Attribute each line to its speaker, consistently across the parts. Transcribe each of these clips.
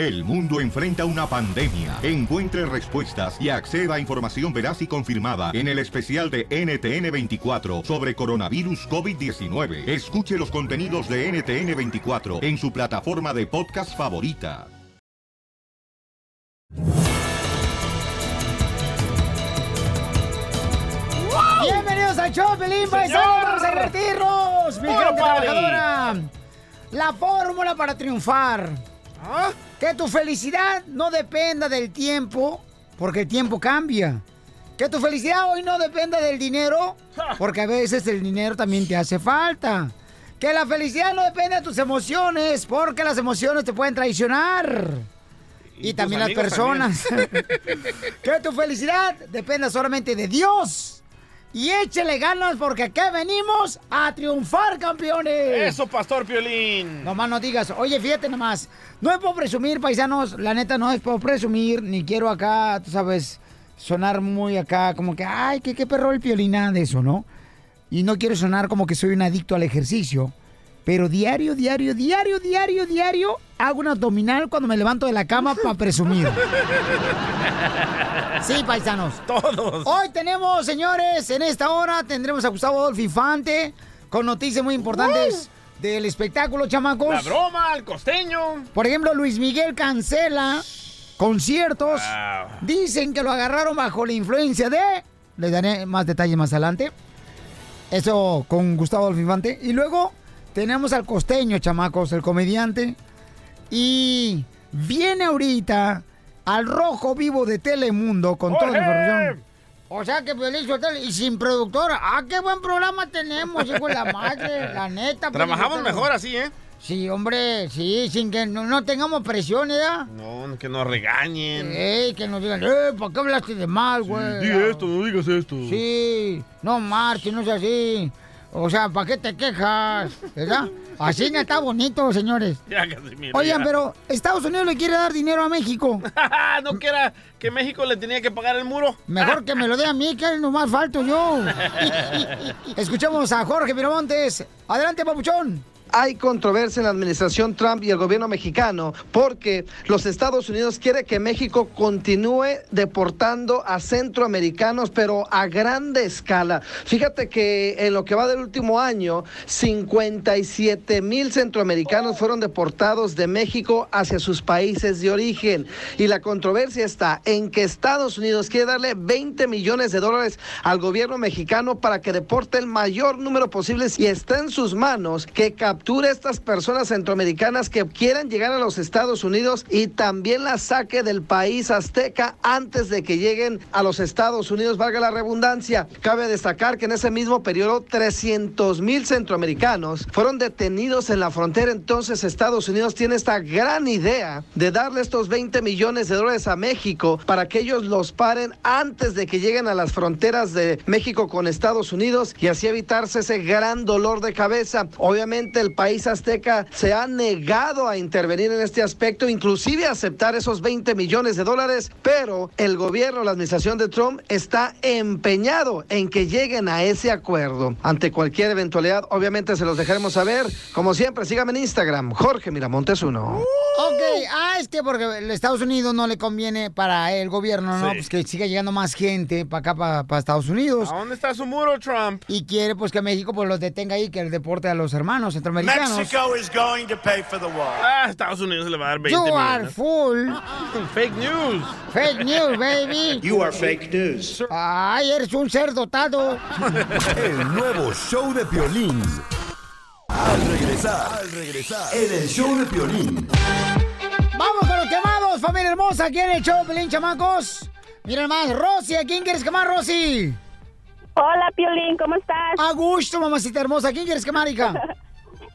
Speaker 1: El mundo enfrenta una pandemia. Encuentre respuestas y acceda a información veraz y confirmada en el especial de NTN24 sobre coronavirus COVID-19. Escuche los contenidos de NTN24 en su plataforma de podcast favorita.
Speaker 2: Bienvenidos al show, Pelín, paisanos, vamos a divertirnos, mi gente trabajadora. La fórmula para triunfar.
Speaker 3: ¿Ah?
Speaker 2: Que tu felicidad no dependa del tiempo, porque el tiempo cambia. Que tu felicidad hoy no dependa del dinero, porque a veces el dinero también te hace falta. Que la felicidad no depende de tus emociones, porque las emociones te pueden traicionar. Y, también las personas. que tu felicidad dependa solamente de Dios. Y échele ganas porque aquí venimos a triunfar, campeones.
Speaker 3: Eso, Pastor Piolín.
Speaker 2: Nomás no digas, oye, fíjate nomás, no es por presumir, paisanos, la neta no es por presumir, ni quiero acá, tú sabes, sonar muy acá, como que, ay, qué, qué perro el piolín, nada de eso, ¿no? Y no quiero sonar como que soy un adicto al ejercicio, pero diario, diario, diario, diario, diario, hago un abdominal cuando me levanto de la cama para presumir. Sí, paisanos.
Speaker 3: Todos.
Speaker 2: Hoy tenemos, señores, en esta hora tendremos a Gustavo Adolfo Infante con noticias muy importantes del espectáculo, chamacos.
Speaker 3: La broma, el costeño.
Speaker 2: Por ejemplo, Luis Miguel cancela conciertos.
Speaker 3: Wow.
Speaker 2: Dicen que lo agarraron bajo la influencia de... Les daré más detalles más adelante. Eso con Gustavo Adolfo Infante. Y luego tenemos al costeño, chamacos, el comediante. Y viene ahorita al rojo vivo de Telemundo con toda la información. O sea que Sotelo, y sin productora. ¡Ah, qué buen programa tenemos, hijo de la madre! La neta. Piolín
Speaker 3: Trabajamos mejor así, ¿eh?
Speaker 2: Sí, hombre, sí, sin que no, no tengamos presión, ¿verdad?
Speaker 3: No, que nos regañen.
Speaker 2: Ey, que nos digan, eh, ¿por qué hablaste de mal, güey?
Speaker 3: Di esto, no digas esto.
Speaker 2: Sí, no marches, no es así. O sea, ¿para qué te quejas? ¿Verdad? Así no está bonito, señores.
Speaker 3: Ya, Casimiro,
Speaker 2: Oigan, pero Estados Unidos le quiere dar dinero a México.
Speaker 3: no que era que México le tenía que pagar el muro.
Speaker 2: Mejor que me lo dé a mí, que nomás falto yo. Escuchamos a Jorge Miramontes. Adelante, papuchón.
Speaker 4: Hay controversia en la administración Trump y el gobierno mexicano porque los Estados Unidos quiere que México continúe deportando a centroamericanos, pero a grande escala. Fíjate que en lo que va del último año, 57 mil centroamericanos fueron deportados de México hacia sus países de origen. Y la controversia está en que Estados Unidos quiere darle 20 millones de dólares al gobierno mexicano para que deporte el mayor número posible y está en sus manos que capture estas personas centroamericanas que quieran llegar a los Estados Unidos y también las saque del país azteca antes de que lleguen a los Estados Unidos, valga la redundancia. Cabe destacar que en ese mismo periodo 300 mil centroamericanos fueron detenidos en la frontera, entonces Estados Unidos tiene esta gran idea de darle estos 20 millones de dólares a México para que ellos los paren antes de que lleguen a las fronteras de México con Estados Unidos y así evitarse ese gran dolor de cabeza. Obviamente el país azteca se ha negado a intervenir en este aspecto, inclusive a aceptar esos 20 millones de dólares, pero el gobierno, la administración de Trump está empeñado en que lleguen a ese acuerdo. Ante cualquier eventualidad, obviamente se los dejaremos saber. Como siempre, síganme en Instagram, Jorge Miramontes 1.
Speaker 2: Ok, ah, es que porque Estados Unidos no le conviene para el gobierno, ¿no?
Speaker 3: Sí.
Speaker 2: Pues que siga llegando más gente para acá, para, para Estados Unidos.
Speaker 3: ¿A dónde está su muro, Trump?
Speaker 2: Y quiere pues que México pues los detenga ahí, que deporte a los hermanos centroamericanos.
Speaker 5: Mexico is going to pay for the wall.
Speaker 3: Ah, Estados Unidos le va a dar 20
Speaker 2: You are
Speaker 3: millones.
Speaker 2: full.
Speaker 3: Fake news.
Speaker 2: Fake news, baby.
Speaker 5: You are fake news.
Speaker 2: Ay, eres un ser dotado.
Speaker 6: El nuevo show de Piolín. Al regresar, al regresar, en el show de Piolín.
Speaker 2: Vamos con los quemados, familia hermosa. ¿Quién el show, Pelín, chamacos? Miren más, Rosy, ¿a quién quieres quemar, Rosy?
Speaker 7: Hola, Piolín, ¿cómo estás?
Speaker 2: A gusto, mamacita hermosa. ¿A quién quieres quemar, hija?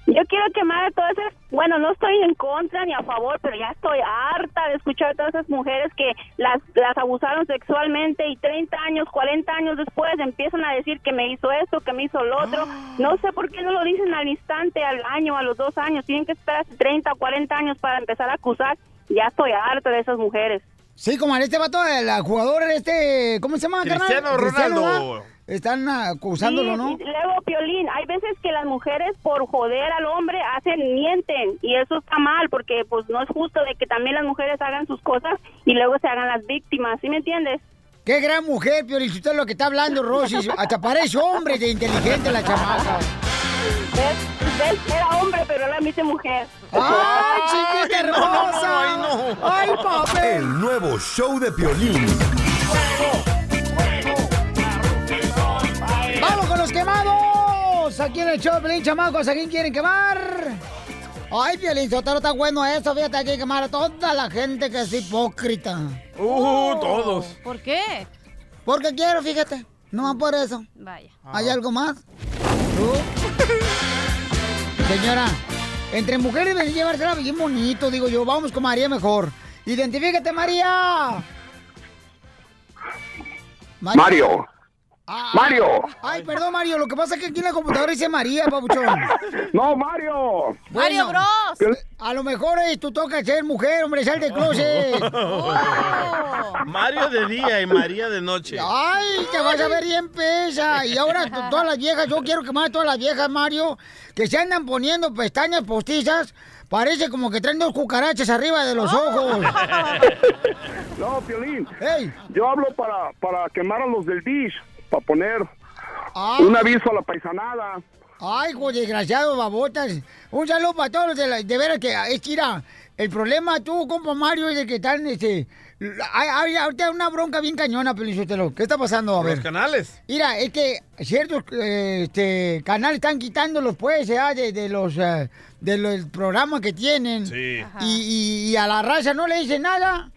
Speaker 7: Yo quiero quemar a todas esas, bueno, no estoy en contra ni a favor, pero ya estoy harta de escuchar a todas esas mujeres que las, las abusaron sexualmente y 30 años, 40 años después empiezan a decir que me hizo esto, que me hizo lo otro. No sé por qué no lo dicen al instante, al año, a los dos años. Tienen que esperar hasta 30 o 40 años para empezar a acusar. Ya estoy harta de esas mujeres.
Speaker 2: Sí, como este vato, el jugador este, ¿cómo se llama, carnal?
Speaker 3: Cristiano Ronaldo.
Speaker 2: Están acusándolo,
Speaker 8: Sí,
Speaker 2: ¿no?
Speaker 8: y luego, Piolín, hay veces que las mujeres por joder al hombre hacen, mienten, y eso está mal, porque pues no es justo de que también las mujeres hagan sus cosas y luego se hagan las víctimas, ¿sí me entiendes?
Speaker 2: Qué gran mujer, Piolín, si usted es lo que está hablando, Rosy. Hasta parece hombre de inteligente la chamaca.
Speaker 8: ¿Ves? ¿Ves? Era hombre, pero la dice mujer.
Speaker 2: ¡Ay, chiquita
Speaker 3: no, no,
Speaker 2: hermosa!
Speaker 3: ay, no.
Speaker 2: ¡Ay, papel!
Speaker 6: El nuevo show de Piolín.
Speaker 2: Quemados! Aquí en el show, Pelín, chamacos, ¿a quién quieren quemar? Ay, Piolín, Sotero, está bueno eso. Fíjate, hay que quemar a toda la gente que es hipócrita.
Speaker 3: Uh, todos.
Speaker 9: ¿Por qué?
Speaker 2: Porque quiero, fíjate. No más por eso.
Speaker 9: Vaya.
Speaker 2: ¿Hay algo más? ¿Tú? Señora, entre mujeres deben llevársela bien bonito, digo yo. Vamos con María mejor. Identifícate, María.
Speaker 10: Mario.
Speaker 2: Ah,
Speaker 10: Mario.
Speaker 2: Ay, perdón, Mario. Lo que pasa es que aquí en la computadora dice María, papuchón.
Speaker 10: No, Mario.
Speaker 9: Mario Bros.
Speaker 2: A lo mejor eh, tú tocas ser mujer, hombre, sal del closet.
Speaker 9: Oh.
Speaker 3: Mario de día y María de noche.
Speaker 2: Ay, te vas a ver bien pesa. Y ahora todas las viejas, yo quiero quemar a todas las viejas, Mario, que se andan poniendo pestañas postizas. Parece como que traen dos cucarachas arriba de los ojos.
Speaker 10: No, Piolín.
Speaker 2: ¡Ey!
Speaker 10: Yo hablo para, para quemar a los del Dish, para poner
Speaker 2: Ah.
Speaker 10: un aviso a la paisanada.
Speaker 2: Ay, hijo desgraciado, babotas. Un saludo para todos los de, la- de veras que es que mira, el problema tú, compa Mario, es de que están, este... Hay, ahorita una bronca bien cañona, Pelizotelo. ¿Qué está pasando? A
Speaker 3: Los
Speaker 2: ver.
Speaker 3: canales.
Speaker 2: Mira, es que ciertos eh, este, canales están quitándolos, pues, ya, de, de los eh, de los programas que tienen.
Speaker 3: Sí.
Speaker 2: Y, y- y a la raza no le dicen nada.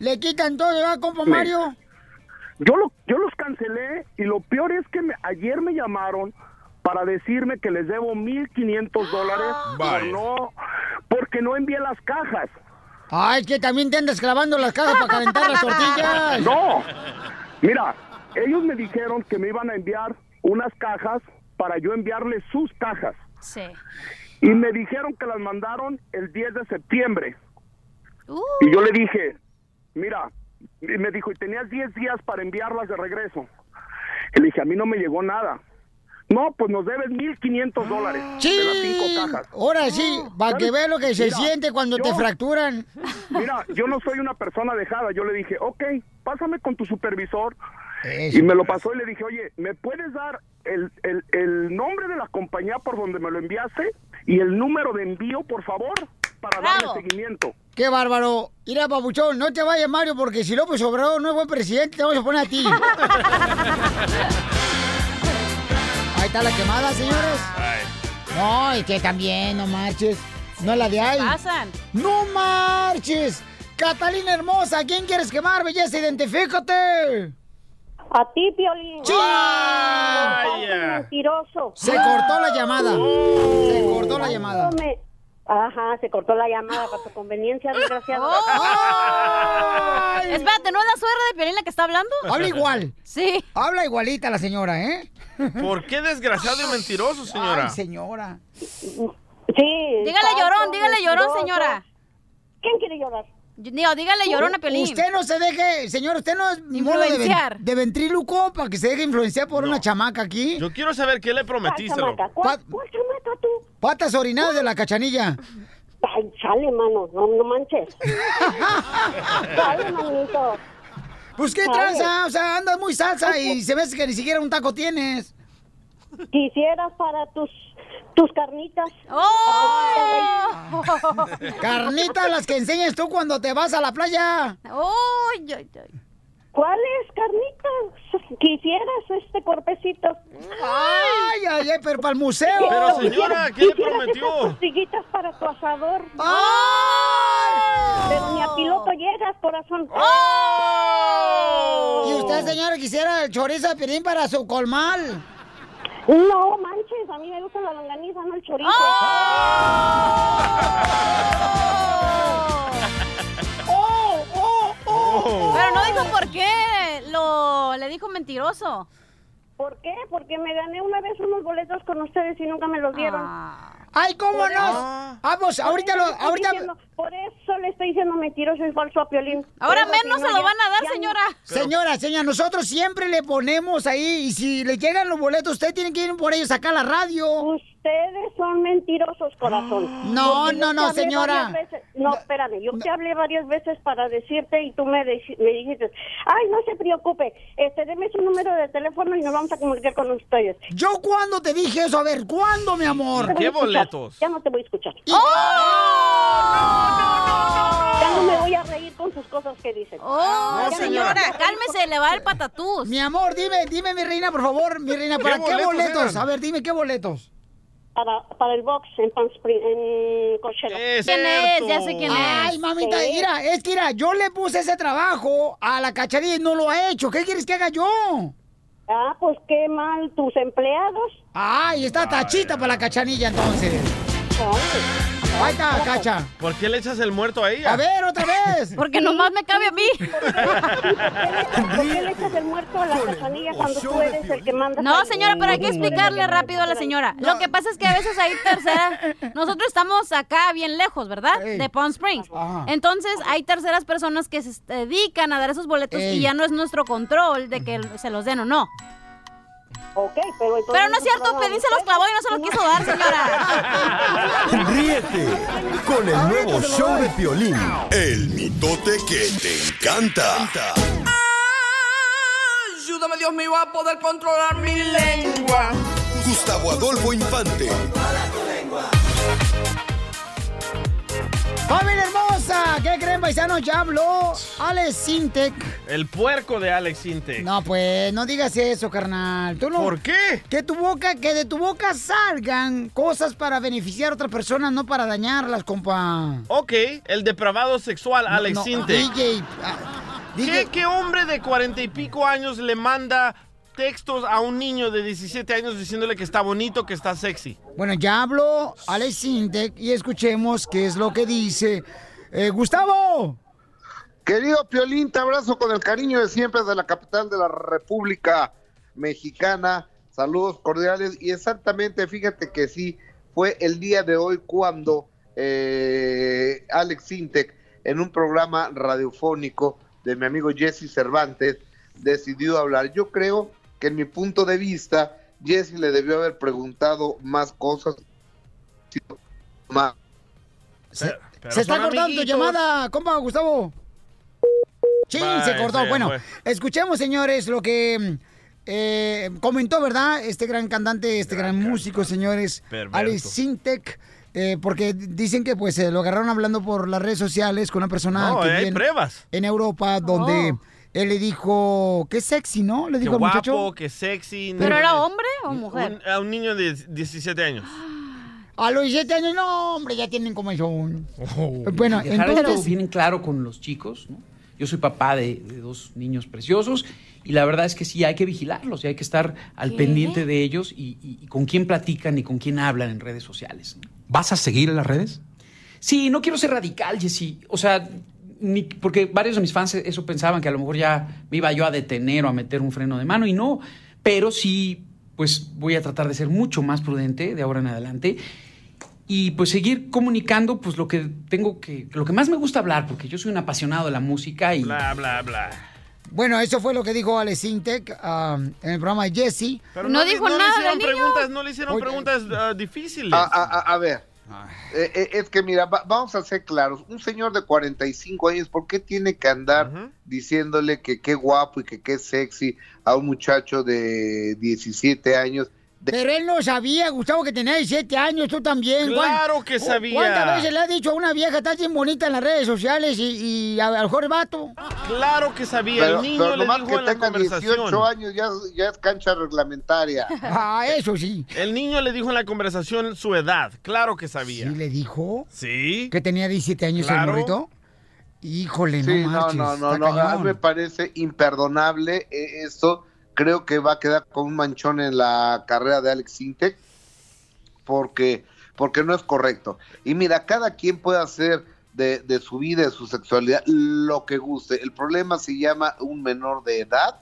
Speaker 2: Le quitan todo, ¿verdad, compa Mario?
Speaker 10: Yo, lo, yo los cancelé y lo peor es que me- ayer me llamaron para decirme que les debo 1.500 dólares por
Speaker 3: Vaya.
Speaker 10: no, porque no envié las cajas.
Speaker 2: Ay, que también te andas clavando las cajas para calentar las tortillas.
Speaker 10: No, mira, ellos me dijeron que me iban a enviar unas cajas para yo enviarles sus cajas.
Speaker 9: Sí.
Speaker 10: Y me dijeron que las mandaron el 10 de septiembre.
Speaker 9: Uh.
Speaker 10: Y yo le dije, mira, y me dijo, y tenías 10 días para enviarlas de regreso. Y le dije, a mí no me llegó nada. No, pues nos debes 1.500 dólares de las cinco
Speaker 2: ¡Sí!
Speaker 10: cajas.
Speaker 2: Ahora sí, para que veas lo que se
Speaker 10: Mira,
Speaker 2: siente cuando te
Speaker 10: yo-
Speaker 2: fracturan.
Speaker 10: Mira, yo no soy una persona dejada. Yo le dije, ok, pásame con tu supervisor.
Speaker 2: Eso.
Speaker 10: Y me lo pasó y le dije, oye, ¿me puedes dar el, el, el nombre de la compañía por donde me lo enviaste y el número de envío, por favor, para
Speaker 9: Bravo.
Speaker 10: darle seguimiento?
Speaker 2: ¡Qué bárbaro! Mira, papuchón, no te vayas, Mario, porque si López Obrador no es buen presidente, te vamos a poner a ti. Ahí está la quemada, señores.
Speaker 3: Ay.
Speaker 2: No, y que también, no marches. No es la de ahí.
Speaker 9: Pasan.
Speaker 2: ¡No marches! Catalina hermosa, ¿quién quieres quemar, belleza? Identifícate.
Speaker 8: A ti, Piolín.
Speaker 2: ¡Sí!
Speaker 3: Vaya.
Speaker 8: Mentiroso.
Speaker 2: Se cortó la llamada. Se cortó la llamada.
Speaker 8: Me- Ajá, se cortó la llamada para tu conveniencia, desgraciado.
Speaker 2: ¡Ay!
Speaker 9: Espérate, ¿no es la suegra de Piolín la que está hablando?
Speaker 2: Habla igual.
Speaker 9: Sí.
Speaker 2: Habla igualita la señora, ¿eh?
Speaker 3: ¿Por qué desgraciado y mentiroso, señora?
Speaker 2: Ay, señora.
Speaker 8: Sí.
Speaker 9: Dígale llorón, dígale llorón, señora.
Speaker 8: ¿Quién quiere llorar?
Speaker 9: Digo, dígale llorón a Piolín.
Speaker 2: Usted no se deje, señor, usted no es de,
Speaker 9: Influenciar.
Speaker 2: de ventríluco para que se deje influenciar por una chamaca aquí.
Speaker 3: Yo quiero saber qué le
Speaker 8: ¿Cuál
Speaker 3: prometiste.
Speaker 8: chamaca? ¿Cuál, cuál chamaca tú?
Speaker 2: Patas orinadas de la cachanilla.
Speaker 8: Ay, chale, mano, no, no manches. Chale, manito.
Speaker 2: Pues qué tranza, o sea, andas muy salsa y se ve que ni siquiera un taco tienes.
Speaker 8: Quisieras para tus tus carnitas.
Speaker 9: ¡Oh!
Speaker 2: Carnitas las que enseñas tú cuando te vas a la playa.
Speaker 9: ¡Oh! Ay, ay, ay.
Speaker 8: ¿Cuáles carnitas? Quisieras este cuerpecito.
Speaker 2: Ay, ay, ay, pero para el museo.
Speaker 3: Pero señora, ¿qué le prometió?
Speaker 8: costiguitas para tu asador.
Speaker 2: ¡Ay!
Speaker 8: Pero ni a piloto llegas, corazón.
Speaker 2: Y usted, señora, quisiera el chorizo de pirín para su colmal.
Speaker 8: No manches, a mí me gusta la longaniza, no el chorizo.
Speaker 2: ¡Oh, oh, oh!
Speaker 9: Pero no dijo por qué. Lo le dijo mentiroso.
Speaker 8: ¿Por qué? Porque me gané una vez unos boletos con ustedes y nunca me los dieron.
Speaker 9: Ah.
Speaker 2: Ay, ¿cómo
Speaker 7: Por
Speaker 2: no?
Speaker 7: eso-
Speaker 2: Vamos,
Speaker 7: por
Speaker 2: ahorita
Speaker 7: eso
Speaker 2: lo, ahorita.
Speaker 7: diciendo- por eso le estoy diciendo mentiroso y falso a Piolín.
Speaker 9: Ahora menos se lo van a dar,
Speaker 7: ya
Speaker 9: señora.
Speaker 2: Señora, señora, nosotros siempre le ponemos ahí y si le llegan los boletos, usted tiene que ir por ellos acá a la radio.
Speaker 7: Ustedes son mentirosos, corazón.
Speaker 2: No, no, no, señora.
Speaker 7: veces- No, espérame, yo te hablé varias veces para decirte y tú me, dijiste, ay, no se preocupe, este, deme su número de teléfono y nos vamos a comunicar con ustedes.
Speaker 2: ¿Yo cuándo te dije eso? A ver, ¿cuándo, mi amor?
Speaker 7: No te voy a escuchar, Ya no te voy a escuchar.
Speaker 2: ¡Oh!
Speaker 7: Ya no me voy a reír con sus cosas que dicen.
Speaker 9: Oh,
Speaker 7: no
Speaker 9: señora, cálmese, le va el patatús.
Speaker 2: Mi amor, dime, dime, mi reina, por favor, mi reina, ¿para qué,
Speaker 7: boletos
Speaker 2: boletos? A ver, dime, ¿qué boletos?
Speaker 7: Para, para el box en Palm Springs, en Coachella.
Speaker 9: ¿Quién es? Ya sé quién es.
Speaker 2: Ay, mamita,
Speaker 7: Sí.
Speaker 2: mira, es que mira, yo le puse ese trabajo a la cacharilla y no lo ha hecho. ¿Qué quieres que haga yo?
Speaker 7: Ah, pues qué mal, tus empleados.
Speaker 2: Ay, está tachita para la cachanilla entonces. Ahí está, cacha.
Speaker 3: ¿Por qué le echas el muerto a ella?
Speaker 2: A ver, otra vez.
Speaker 9: Porque nomás me cabe a mí.
Speaker 7: ¿Por qué le echas el muerto a la cachanilla cuando tú eres el que manda?
Speaker 9: No, señora, pero hay que explicarle rápido a la señora. Lo que pasa es que a veces hay tercera. Nosotros estamos acá bien lejos, ¿verdad? De Palm Springs. Entonces hay terceras personas que se dedican a dar esos boletos
Speaker 7: Ey.
Speaker 9: y ya no es nuestro control de que se los den o no.
Speaker 7: Ok, pero entonces...
Speaker 9: Pero no es cierto, Pelín se los clavó y no se los quiso dar, señora.
Speaker 6: Ríete con el nuevo show de Piolín. El mitote que te encanta.
Speaker 11: Ayúdame, Dios mío, a poder controlar mi lengua.
Speaker 6: Gustavo Adolfo Infante.
Speaker 2: ¡Familia hermosa! ¿Qué creen, paisanos? Ya habló Alex Sintec.
Speaker 3: El puerco de Alex Inte.
Speaker 2: No, pues, no digas eso, carnal. ¿Tú no,
Speaker 3: ¿Por qué?
Speaker 2: Que tu boca, que de tu boca salgan cosas para beneficiar a otra persona, no para dañarlas, compa.
Speaker 3: Ok, el depravado sexual Alex
Speaker 2: no,
Speaker 3: Inte.
Speaker 2: DJ, ah,
Speaker 3: ¿Qué, qué hombre de cuarenta y pico años le manda textos a un niño de 17 años diciéndole que está bonito, que está sexy?
Speaker 2: Bueno, ya habló Alex Sintec y escuchemos qué es lo que dice. Eh, Gustavo.
Speaker 12: Querido Piolín, te abrazo con el cariño de siempre de la capital de la República Mexicana. Saludos cordiales. Y exactamente, fíjate que sí, fue el día de hoy cuando eh, Alex Sintec, en un programa radiofónico de mi amigo Jesse Cervantes, decidió hablar. Yo creo que en mi punto de vista, Jesse le debió haber preguntado más cosas. Más.
Speaker 2: Se está cortando tu llamada, compa Gustavo. Sí,
Speaker 12: Bye,
Speaker 2: se cortó. bueno,
Speaker 12: fue.
Speaker 2: escuchemos, señores, lo que eh, comentó, ¿verdad? Este gran cantante, este gran músico, señores,
Speaker 3: Perverso.
Speaker 2: Alex Sintec. eh, porque dicen que pues se lo agarraron hablando por las redes sociales con una persona
Speaker 3: No,
Speaker 2: que
Speaker 3: hay pruebas.
Speaker 2: en Europa donde
Speaker 9: Oh.
Speaker 2: Él le dijo que sexy, ¿no? Le dijo al
Speaker 3: guapo,
Speaker 2: muchacho.
Speaker 3: que sexy.
Speaker 9: ¿Pero
Speaker 3: no-
Speaker 9: era hombre o mujer?
Speaker 3: Un- a un niño de 17 años.
Speaker 2: A los 17 años, no, hombre, ya tienen como son.
Speaker 3: Oh.
Speaker 2: Bueno,
Speaker 13: dejar
Speaker 2: entonces...
Speaker 13: bien en claro con los chicos. ¿no? Yo soy papá de, de dos niños preciosos y la verdad es que sí hay que vigilarlos y hay que estar al
Speaker 14: ¿Qué?
Speaker 13: pendiente de ellos y, y- y con quién platican y con quién hablan en redes sociales.
Speaker 14: ¿Vas a seguir en las redes?
Speaker 13: Sí, no quiero ser radical, Jessy. O sea, ni- porque varios de mis fans eso pensaban que a lo mejor ya me iba yo a detener o a meter un freno de mano y no. Pero sí, pues voy a tratar de ser mucho más prudente de ahora en adelante y pues seguir comunicando pues lo que tengo que, lo que más me gusta hablar, porque yo soy un apasionado de la música y...
Speaker 3: Bla, bla, bla.
Speaker 2: Bueno, eso fue lo que dijo Alex Intec um, en el programa de Jesse.
Speaker 3: Pero le- le hicieron preguntas, no le hicieron preguntas ah, difíciles.
Speaker 12: A, a- a- a ver, eh, eh, es que mira, va- vamos a ser claros. Un señor de 45 años, ¿por qué tiene que andar diciéndole que qué guapo y que qué sexy a un muchacho de 17 años?
Speaker 2: Pero él no sabía, Gustavo, que tenía 17 años, tú también. ¿Cuán-
Speaker 3: Claro que sabía.
Speaker 2: ¿Cuántas veces le has dicho a una vieja, estás bien bonita en las redes sociales y, y a, lo mejor vato?
Speaker 3: Claro que sabía.
Speaker 12: Pero,
Speaker 3: el niño
Speaker 12: pero
Speaker 3: le
Speaker 12: nomás
Speaker 3: dijo
Speaker 12: que
Speaker 3: en la conversación.
Speaker 12: 18 años ya, ya es cancha reglamentaria.
Speaker 2: Ah, eso sí.
Speaker 3: El niño le dijo en la conversación su edad. Claro que sabía.
Speaker 2: ¿Sí le dijo?
Speaker 3: Sí.
Speaker 2: ¿Que tenía 17 años
Speaker 3: Claro.
Speaker 2: el morrito? Híjole,
Speaker 12: Sí,
Speaker 2: no
Speaker 12: no,
Speaker 2: marches.
Speaker 12: no, no, no, a mí
Speaker 2: cañón.
Speaker 12: me parece imperdonable eh, esto. Creo que va a quedar con un manchón en la carrera de Alex Intec porque, porque no es correcto. Y mira, cada quien puede hacer de, de su vida, de su sexualidad, lo que guste. El problema se llama un menor de edad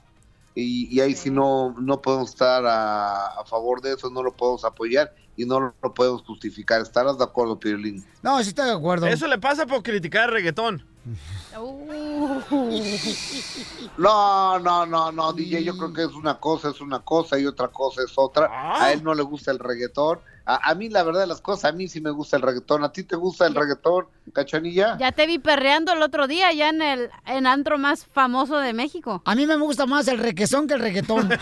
Speaker 12: y, y ahí sí no, no podemos estar a, a favor de eso, no lo podemos apoyar y no lo podemos justificar. ¿Estarás de acuerdo, Piolín?
Speaker 2: No, sí estoy de acuerdo.
Speaker 3: Eso le pasa por criticar el reggaetón.
Speaker 12: No, no, no, no, DJ, yo creo que es una cosa, es una cosa y otra cosa es otra. A él no le gusta el reggaetón. A, a mí, la verdad de las cosas, a mí sí me gusta el reggaetón. ¿A ti te gusta el reggaetón, cachanilla?
Speaker 9: Ya te vi perreando el otro día, ya en el en antro más famoso de México.
Speaker 2: A mí me gusta más el requesón que el reggaetón.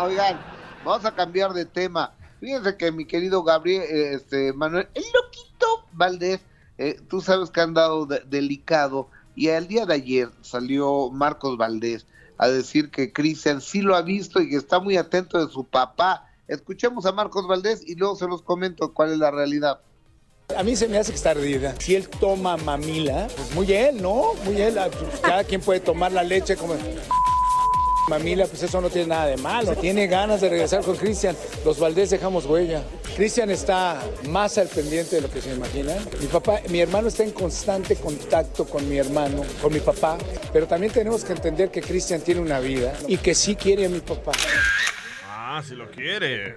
Speaker 12: Oigan, vamos a cambiar de tema. Fíjense que mi querido Gabriel, eh, este, Manuel, el loquito Valdés, eh, tú sabes que han dado de- delicado y el día de ayer salió Marcos Valdés a decir que Cristian sí lo ha visto y que está muy atento de su papá. Escuchemos a Marcos Valdés y luego se los comento cuál es la realidad.
Speaker 14: A mí se me hace que está ardida. Si él toma mamila, pues muy él, ¿no? Muy él. Cada quien puede tomar la leche como mamila, pues eso no tiene nada de malo. Tiene ganas de regresar con Cristian. Los Valdés dejamos huella. Cristian está más al pendiente de lo que se imaginan. Mi papá, mi hermano está en constante contacto con mi hermano, con mi papá, pero también tenemos que entender que Cristian tiene una vida y que sí quiere a mi papá.
Speaker 3: Ah, si lo quiere.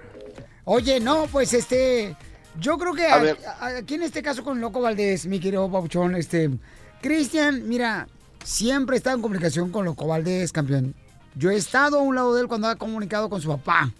Speaker 2: Oye, no, pues este. Yo creo que
Speaker 3: A
Speaker 2: a- aquí en este caso con Loco Valdés, mi querido Pabuchón, este. Cristian, mira, siempre está en comunicación con Loco Valdés, campeón. Yo he estado a un lado de él cuando ha comunicado con su papá.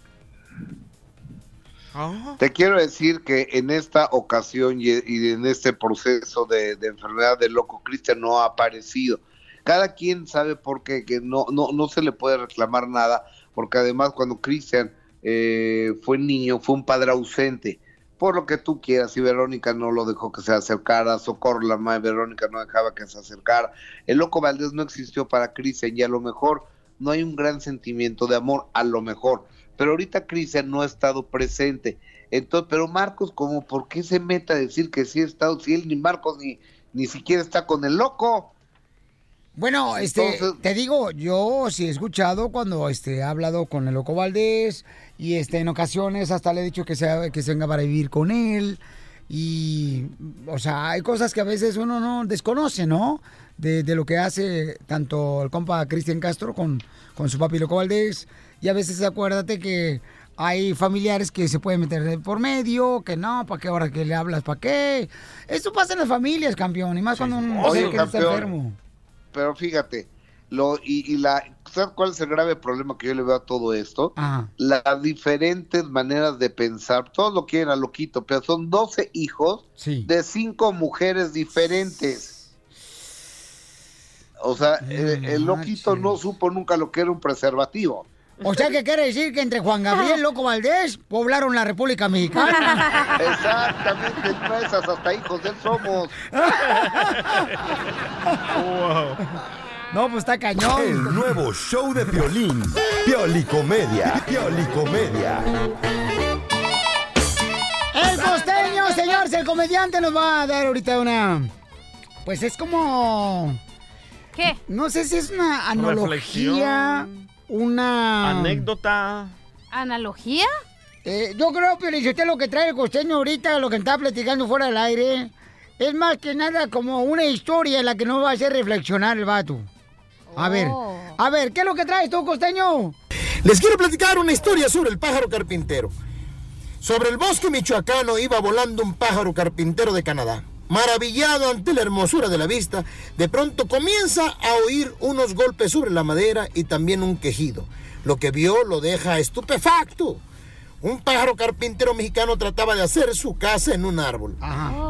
Speaker 12: Te quiero decir que en esta ocasión y, y en este proceso de, de enfermedad del loco, Cristian no ha aparecido. Cada quien sabe por qué, que no, no, no se le puede reclamar nada, porque además cuando Cristian eh, fue niño, fue un padre ausente, por lo que tú quieras, y Verónica no lo dejó que se acercara, Socorro, la madre de Verónica, no dejaba que se acercara. El loco Valdés no existió para Cristian y a lo mejor no hay un gran sentimiento de amor, a lo mejor. Pero ahorita Cristian no ha estado presente. Entonces, pero Marcos, como, ¿por qué se mete a decir que sí ha estado? Si él ni Marcos ni, ni siquiera está con el loco.
Speaker 2: Bueno, este,
Speaker 12: Entonces-
Speaker 2: te digo, yo sí he escuchado cuando este, he hablado con el Loco Valdés y este, en ocasiones hasta le he dicho que se, que se venga para vivir con él. Y, o sea, hay cosas que a veces uno no desconoce, ¿no? De, de lo que hace tanto el compa Cristian Castro con, con su papi Loco Valdés. Y a veces acuérdate que hay familiares que se pueden meter por medio, que no, ¿para qué ahora que le hablas? ¿Para qué? Esto pasa en las familias, campeón, y más cuando que no está
Speaker 12: campeón.
Speaker 2: enfermo.
Speaker 12: Pero fíjate, lo, y, y la, ¿sabes cuál es el grave problema que yo le veo a todo esto?
Speaker 2: Ajá.
Speaker 12: Las diferentes maneras de pensar, todos lo quieren a loquito, pero son 12 hijos de cinco mujeres diferentes. O sea, el, el loquito no supo nunca lo que era un preservativo.
Speaker 2: O sea, que quiere decir que entre Juan Gabriel y Loco Valdés poblaron la República Mexicana.
Speaker 12: Exactamente, no esas hasta hijos de él somos.
Speaker 2: No, pues está cañón.
Speaker 6: El nuevo show de Piolín. Piolicomedia. Piolicomedia.
Speaker 2: El costeño, señores, el comediante nos va a dar ahorita una. Pues es como.
Speaker 9: ¿Qué?
Speaker 2: No sé si es una analogía, una.
Speaker 3: Anécdota.
Speaker 9: ¿Analogía?
Speaker 2: Eh, yo creo, pero usted lo que trae el costeño ahorita, lo que está platicando fuera del aire, es más que nada como una historia en la que nos va a hacer reflexionar el vato. A ver, a ver, ¿qué es lo que traes tú, costeño?
Speaker 15: Les quiero platicar una historia sobre el pájaro carpintero. Sobre el bosque michoacano iba volando un pájaro carpintero de Canadá. Maravillado ante la hermosura de la vista, de pronto comienza a oír unos golpes sobre la madera y también un quejido. Lo que vio lo deja estupefacto. Un pájaro carpintero mexicano trataba de hacer su casa en un árbol.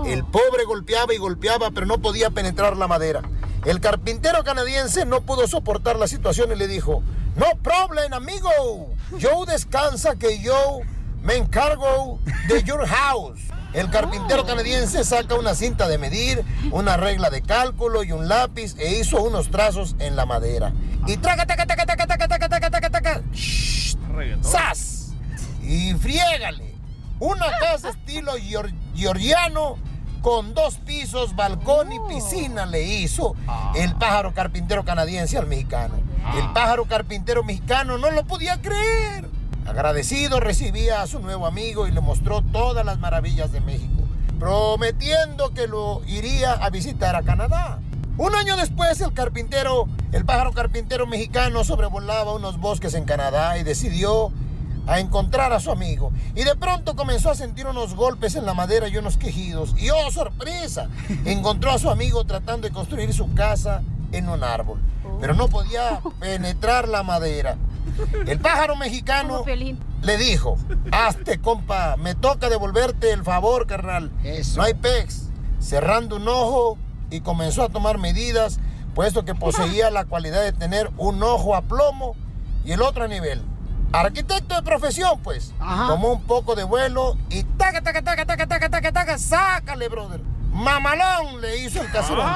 Speaker 15: El pobre golpeaba y golpeaba, pero no podía penetrar la madera. El carpintero canadiense no pudo soportar la situación y le dijo, No problem, amigo. Yo descansa que yo me encargo de your house. El carpintero canadiense saca una cinta de medir, una regla de cálculo y un lápiz e hizo unos trazos en la madera. Y traca, taca, taca, taca, taca, taca, taca, taca, taca. Shh. ¡Sas! Y friégale. Una casa estilo geor- georgiano con dos pisos, balcón y piscina le hizo el pájaro carpintero canadiense al mexicano. El pájaro carpintero mexicano no lo podía creer. Agradecido recibía a su nuevo amigo y le mostró todas las maravillas de México, prometiendo que lo iría a visitar a Canadá. Un año después, el carpintero, el pájaro carpintero mexicano sobrevolaba unos bosques en Canadá y decidió a encontrar a su amigo. Y de pronto comenzó a sentir unos golpes en la madera y unos quejidos. Y oh, sorpresa, encontró a su amigo tratando de construir su casa en un árbol. Pero no podía penetrar la madera. El pájaro mexicano le dijo, hazte compa, me toca devolverte el favor, carnal. No hay pex. Cerrando un ojo y comenzó a tomar medidas, puesto que poseía la cualidad de tener un ojo a plomo y el otro a nivel. Arquitecto de profesión, pues. Tomó un poco de vuelo y taca, taca, taca, taca, taca, taca, taca, sácale, brother. Mamalón le hizo el caserón.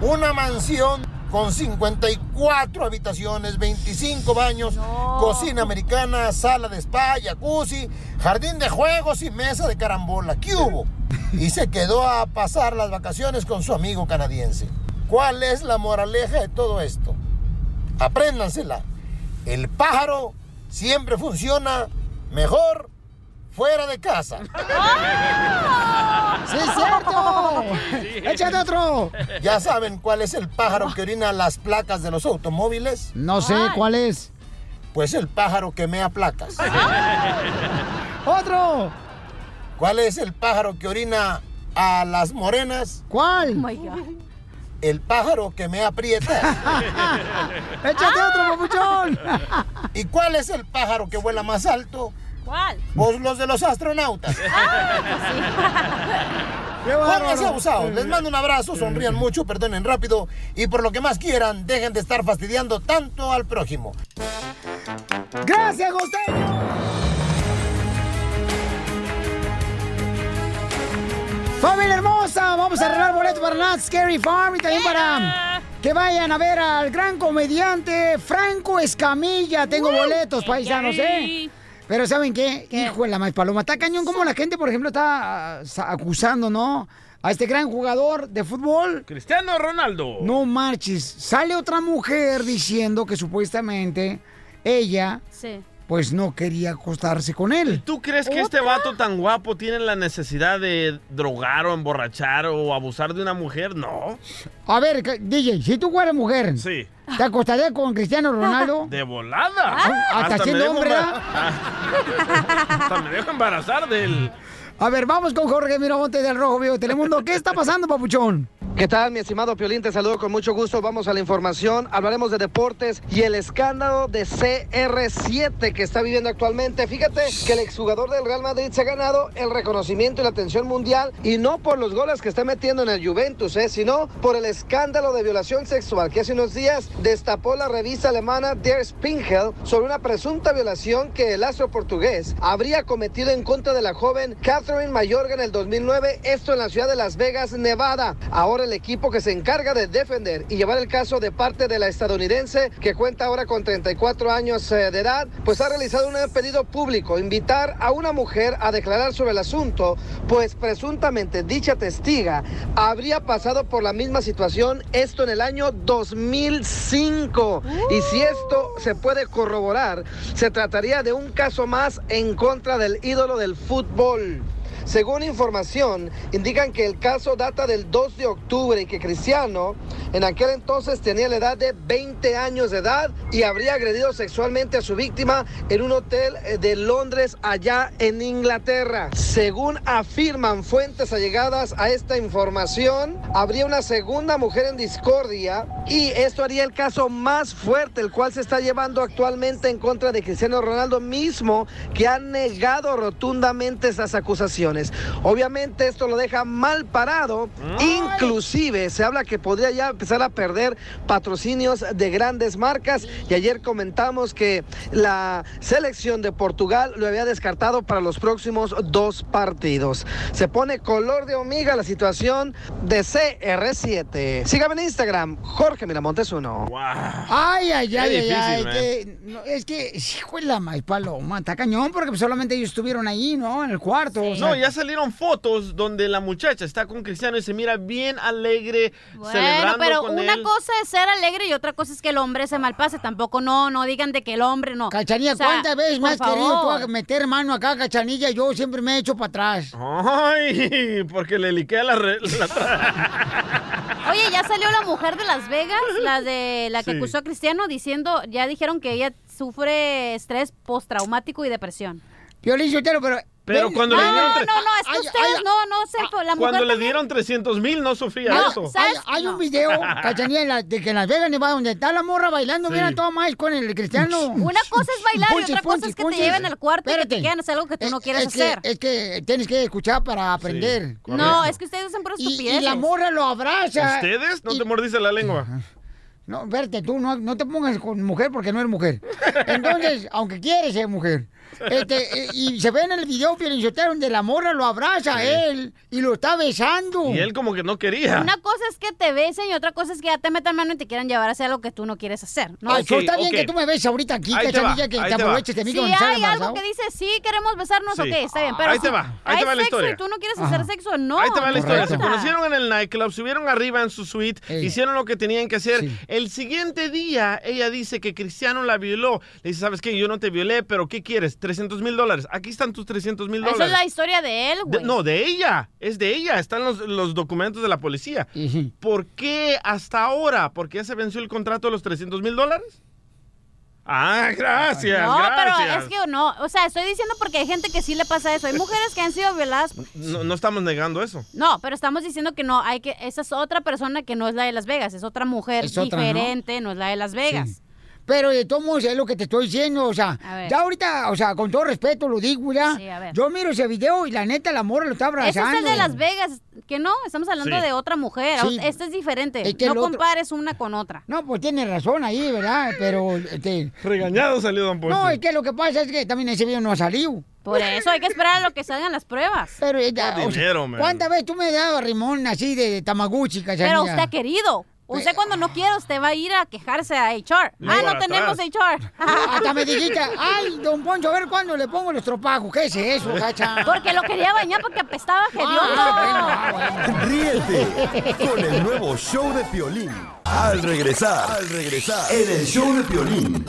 Speaker 15: Una mansión con 54 habitaciones, 25 baños, cocina americana, sala de spa, jacuzzi, jardín de juegos y mesa de carambola. ¿Qué hubo? Y se quedó a pasar las vacaciones con su amigo canadiense. ¿Cuál es la moraleja de todo esto? Apréndansela. El pájaro siempre funciona mejor fuera de casa.
Speaker 2: ¡Sí, es cierto! ¡Échate otro!
Speaker 15: ¿Ya saben cuál es el pájaro que orina las placas de los automóviles?
Speaker 2: No sé, ¿cuál es?
Speaker 15: Pues el pájaro que mea placas.
Speaker 2: ¡Otro!
Speaker 15: ¿Cuál es el pájaro que orina a las morenas?
Speaker 2: ¿Cuál?
Speaker 15: El pájaro que me aprieta.
Speaker 2: ¡Échate otro, papuchón!
Speaker 15: ¿Y cuál es el pájaro que vuela más alto?
Speaker 9: ¿Cuál?
Speaker 15: Pues los de los astronautas.
Speaker 2: ¡Qué
Speaker 15: Pónganse abusados. Les mando un abrazo, sonrían mucho, perdonen rápido y por lo que más quieran, dejen de estar fastidiando tanto al prójimo.
Speaker 2: ¡Gracias, Costeño! ¡Familia hermosa! Vamos a arreglar boletos para Not Scary Farm y también para que vayan a ver al gran comediante Franco Escamilla. Tengo boletos, paisanos, ¿eh? Pero ¿saben qué? Hijo de la más paloma. Está cañón como la gente, por ejemplo, está ah, sa- acusando, ¿no? A este gran jugador de fútbol.
Speaker 3: Cristiano Ronaldo.
Speaker 2: No marches. Sale otra mujer diciendo que supuestamente ella,
Speaker 9: Sí.
Speaker 2: Pues no quería acostarse con él.
Speaker 3: ¿Tú crees que este vato tan guapo tiene la necesidad de drogar o emborrachar o abusar de una mujer? No.
Speaker 2: A ver, DJ, si tú fueras mujer,
Speaker 3: Sí.
Speaker 2: ¿te acostarías con Cristiano Ronaldo?
Speaker 3: De volada.
Speaker 2: Ah, hasta
Speaker 3: me
Speaker 2: siendo hombre,
Speaker 3: embar- Hasta me dejo embarazar de él.
Speaker 2: A ver, vamos con Jorge Miramonte del Rojo Vivo de Telemundo. ¿Qué está pasando, papuchón?
Speaker 4: ¿Qué tal, mi estimado Piolín? Te saludo con mucho gusto. Vamos a la información. Hablaremos de deportes y el escándalo de CR7 que está viviendo actualmente. Fíjate que el exjugador del Real Madrid se ha ganado el reconocimiento y la atención mundial y no por los goles que está metiendo en el Juventus, ¿eh? sino por el escándalo de violación sexual que hace unos días destapó la revista alemana Der Spiegel sobre una presunta violación que el astro portugués habría cometido en contra de la joven Catherine Mayorga en el 2009, esto en la ciudad de Las Vegas, Nevada. Ahora el equipo que se encarga de defender y llevar el caso de parte de la estadounidense que cuenta ahora con 34 años eh, de edad, pues ha realizado un pedido público, invitar a una mujer a declarar sobre el asunto, pues presuntamente dicha testiga habría pasado por la misma situación, esto en el año 2005. Y si esto se puede corroborar, se trataría de un caso más en contra del ídolo del fútbol. Según información, indican que el caso data del 2 de octubre y que Cristiano en aquel entonces tenía la edad de 20 años de edad y habría agredido sexualmente a su víctima en un hotel eh, de Londres allá en Inglaterra. Según afirman fuentes allegadas a esta información, habría una segunda mujer en discordia y esto haría el caso más fuerte, el cual se está llevando actualmente en contra de Cristiano Ronaldo mismo, que ha negado rotundamente esas acusaciones. Obviamente esto lo deja mal parado, inclusive se habla que podría ya empezar a perder patrocinios de grandes marcas y ayer comentamos que la selección de Portugal lo había descartado para los próximos dos partidos. Se pone color de hormiga la situación de CR7. Sígame en Instagram, Jorge Miramontes uno.
Speaker 2: Ay, ay,
Speaker 3: Qué
Speaker 2: ay, ay,
Speaker 3: difícil,
Speaker 2: ay, que- no, es que, hijo de la maíz paloma, está cañón, porque pues, solamente ellos estuvieron ahí, ¿no? En el cuarto. o sea,
Speaker 3: No, ya salieron fotos donde la muchacha está con Cristiano y se mira bien alegre,
Speaker 9: Bueno,
Speaker 3: celebrando
Speaker 9: pero
Speaker 3: con
Speaker 9: una
Speaker 3: él.
Speaker 9: cosa es ser alegre y otra cosa es que el hombre se malpase. Tampoco no, no digan de que el hombre no.
Speaker 2: Cachanilla,
Speaker 9: O sea,
Speaker 2: ¿cuántas veces me
Speaker 9: por
Speaker 2: has querido tú
Speaker 9: favor.
Speaker 2: a meter mano acá, cachanilla? Yo siempre me he hecho para atrás.
Speaker 3: Ay, porque le liquea la, la-
Speaker 9: Oye, ya salió la mujer de Las Vegas, la de la que
Speaker 3: Sí.
Speaker 9: acusó a Cristiano, diciendo, ya dijeron que ella sufre estrés postraumático y depresión.
Speaker 2: Piolín pero...
Speaker 3: Pero cuando
Speaker 9: no,
Speaker 3: le dieron
Speaker 9: no,
Speaker 3: tre-
Speaker 9: no, es que
Speaker 2: Ay,
Speaker 9: ustedes
Speaker 2: ay,
Speaker 9: no, no sé, la mujer
Speaker 3: Cuando le dieron 300 mil no sufría
Speaker 2: No,
Speaker 3: eso.
Speaker 2: hay, un
Speaker 9: No.
Speaker 2: video, Cachanilla, de que en Las Vegas, Nevada, donde está la morra bailando,
Speaker 3: Sí.
Speaker 2: mira, todo más con el cristiano.
Speaker 9: Una cosa es bailar y otra cosa es que te lleven al cuarto y que te
Speaker 2: Espérate.
Speaker 9: quieran hacer algo que tú no
Speaker 2: Es-
Speaker 9: quieres
Speaker 2: es que-
Speaker 9: hacer.
Speaker 2: es que tienes que escuchar para aprender.
Speaker 9: No, es que ustedes hacen puras
Speaker 2: Y, y
Speaker 9: estupideces.
Speaker 2: la morra lo abraza.
Speaker 3: ¿Ustedes? No te mordiste la lengua.
Speaker 2: No, espérate, tú no, no te pongas con mujer porque no eres mujer. Entonces, aunque quieres ser mujer. Este, eh, y se ve en el video, Pielinsotero, donde la morra lo abraza a él y lo está besando.
Speaker 3: Y él como que no quería.
Speaker 9: Una cosa es que te besen y otra cosa es que ya te metan mano y te quieran llevar a hacer algo que tú no quieres hacer. ¿no?
Speaker 2: Eso
Speaker 3: Ok,
Speaker 2: está bien que tú me beses ahorita aquí,
Speaker 3: Ahí te va,
Speaker 2: que
Speaker 3: ahí
Speaker 2: te aproveches de mí
Speaker 9: Si hay algo que dice, sí, queremos besarnos,
Speaker 3: Sí.
Speaker 9: ok, está bien. Pero
Speaker 3: Ahí
Speaker 9: si
Speaker 3: te va, ahí
Speaker 9: hay
Speaker 3: te va la
Speaker 9: sexo
Speaker 3: historia.
Speaker 9: y tú no quieres
Speaker 2: Ajá.
Speaker 9: hacer sexo, no.
Speaker 3: Ahí te va la historia. Se conocieron en el nightclub, subieron arriba en su suite,
Speaker 2: Ey.
Speaker 3: hicieron lo que tenían que hacer.
Speaker 2: Sí.
Speaker 3: El siguiente día, ella dice que Cristiano la violó. Le dice, ¿sabes qué? Yo no te violé, pero ¿qué quieres? 300 mil dólares. Aquí están tus 300 mil
Speaker 9: Esa
Speaker 3: dólares.
Speaker 9: es la historia de él,
Speaker 3: De-
Speaker 9: güey.
Speaker 3: no, de ella. Es de ella. Están los, los documentos de la policía. ¿Por qué hasta ahora? ¿Por qué se venció el contrato de los 300 mil dólares? Ah, gracias,
Speaker 9: No,
Speaker 3: gracias.
Speaker 9: pero es que no. O sea, estoy diciendo porque hay gente que sí le pasa eso. Hay mujeres que han sido violadas.
Speaker 3: No, no estamos negando eso.
Speaker 9: No, pero estamos diciendo que no, hay que. Esa es otra persona que no es la de Las Vegas. Es otra mujer
Speaker 2: Es otra, ¿no?
Speaker 9: diferente, ¿no? es la de Las Vegas.
Speaker 2: Sí. Pero de todos modos es lo que te estoy diciendo, o sea, ya ahorita, o sea, con todo respeto lo digo ya.
Speaker 9: Sí, a ver.
Speaker 2: Yo miro ese video y la neta la morra lo está
Speaker 9: Ese
Speaker 2: abrazando.
Speaker 9: es el de Las Vegas, que no, estamos hablando
Speaker 3: Sí.
Speaker 9: de otra mujer.
Speaker 2: Sí.
Speaker 9: Este es diferente.
Speaker 2: Es que
Speaker 9: no
Speaker 2: el otro-
Speaker 9: compares una con otra.
Speaker 2: No, pues tiene razón ahí, ¿verdad? Pero, este,
Speaker 3: Regañado salió Don Poncho.
Speaker 2: no, es que lo que pasa es que también ese video no ha salido.
Speaker 9: Por eso hay que esperar a lo que salgan las pruebas.
Speaker 2: Pero, eh, ya, o sea,
Speaker 3: dinero.
Speaker 2: ¿cuántas veces tú me has dado rimón así de Tamaguchi, cachanilla?
Speaker 9: Pero usted ha querido. Usted cuando no quiere, usted va a ir a quejarse a HR.
Speaker 3: No,
Speaker 9: ah, no tenemos
Speaker 3: atrás.
Speaker 9: HR.
Speaker 2: Hasta me dijiste, ay, don Poncho, a ver cuándo le pongo los tropajos. ¿Qué es eso, cacha?
Speaker 9: Porque lo quería bañar porque apestaba hediondo.
Speaker 2: Ah, bueno, ah, bueno.
Speaker 6: Ríete con el nuevo show de Piolín. Al regresar, al regresar, en el show de Piolín.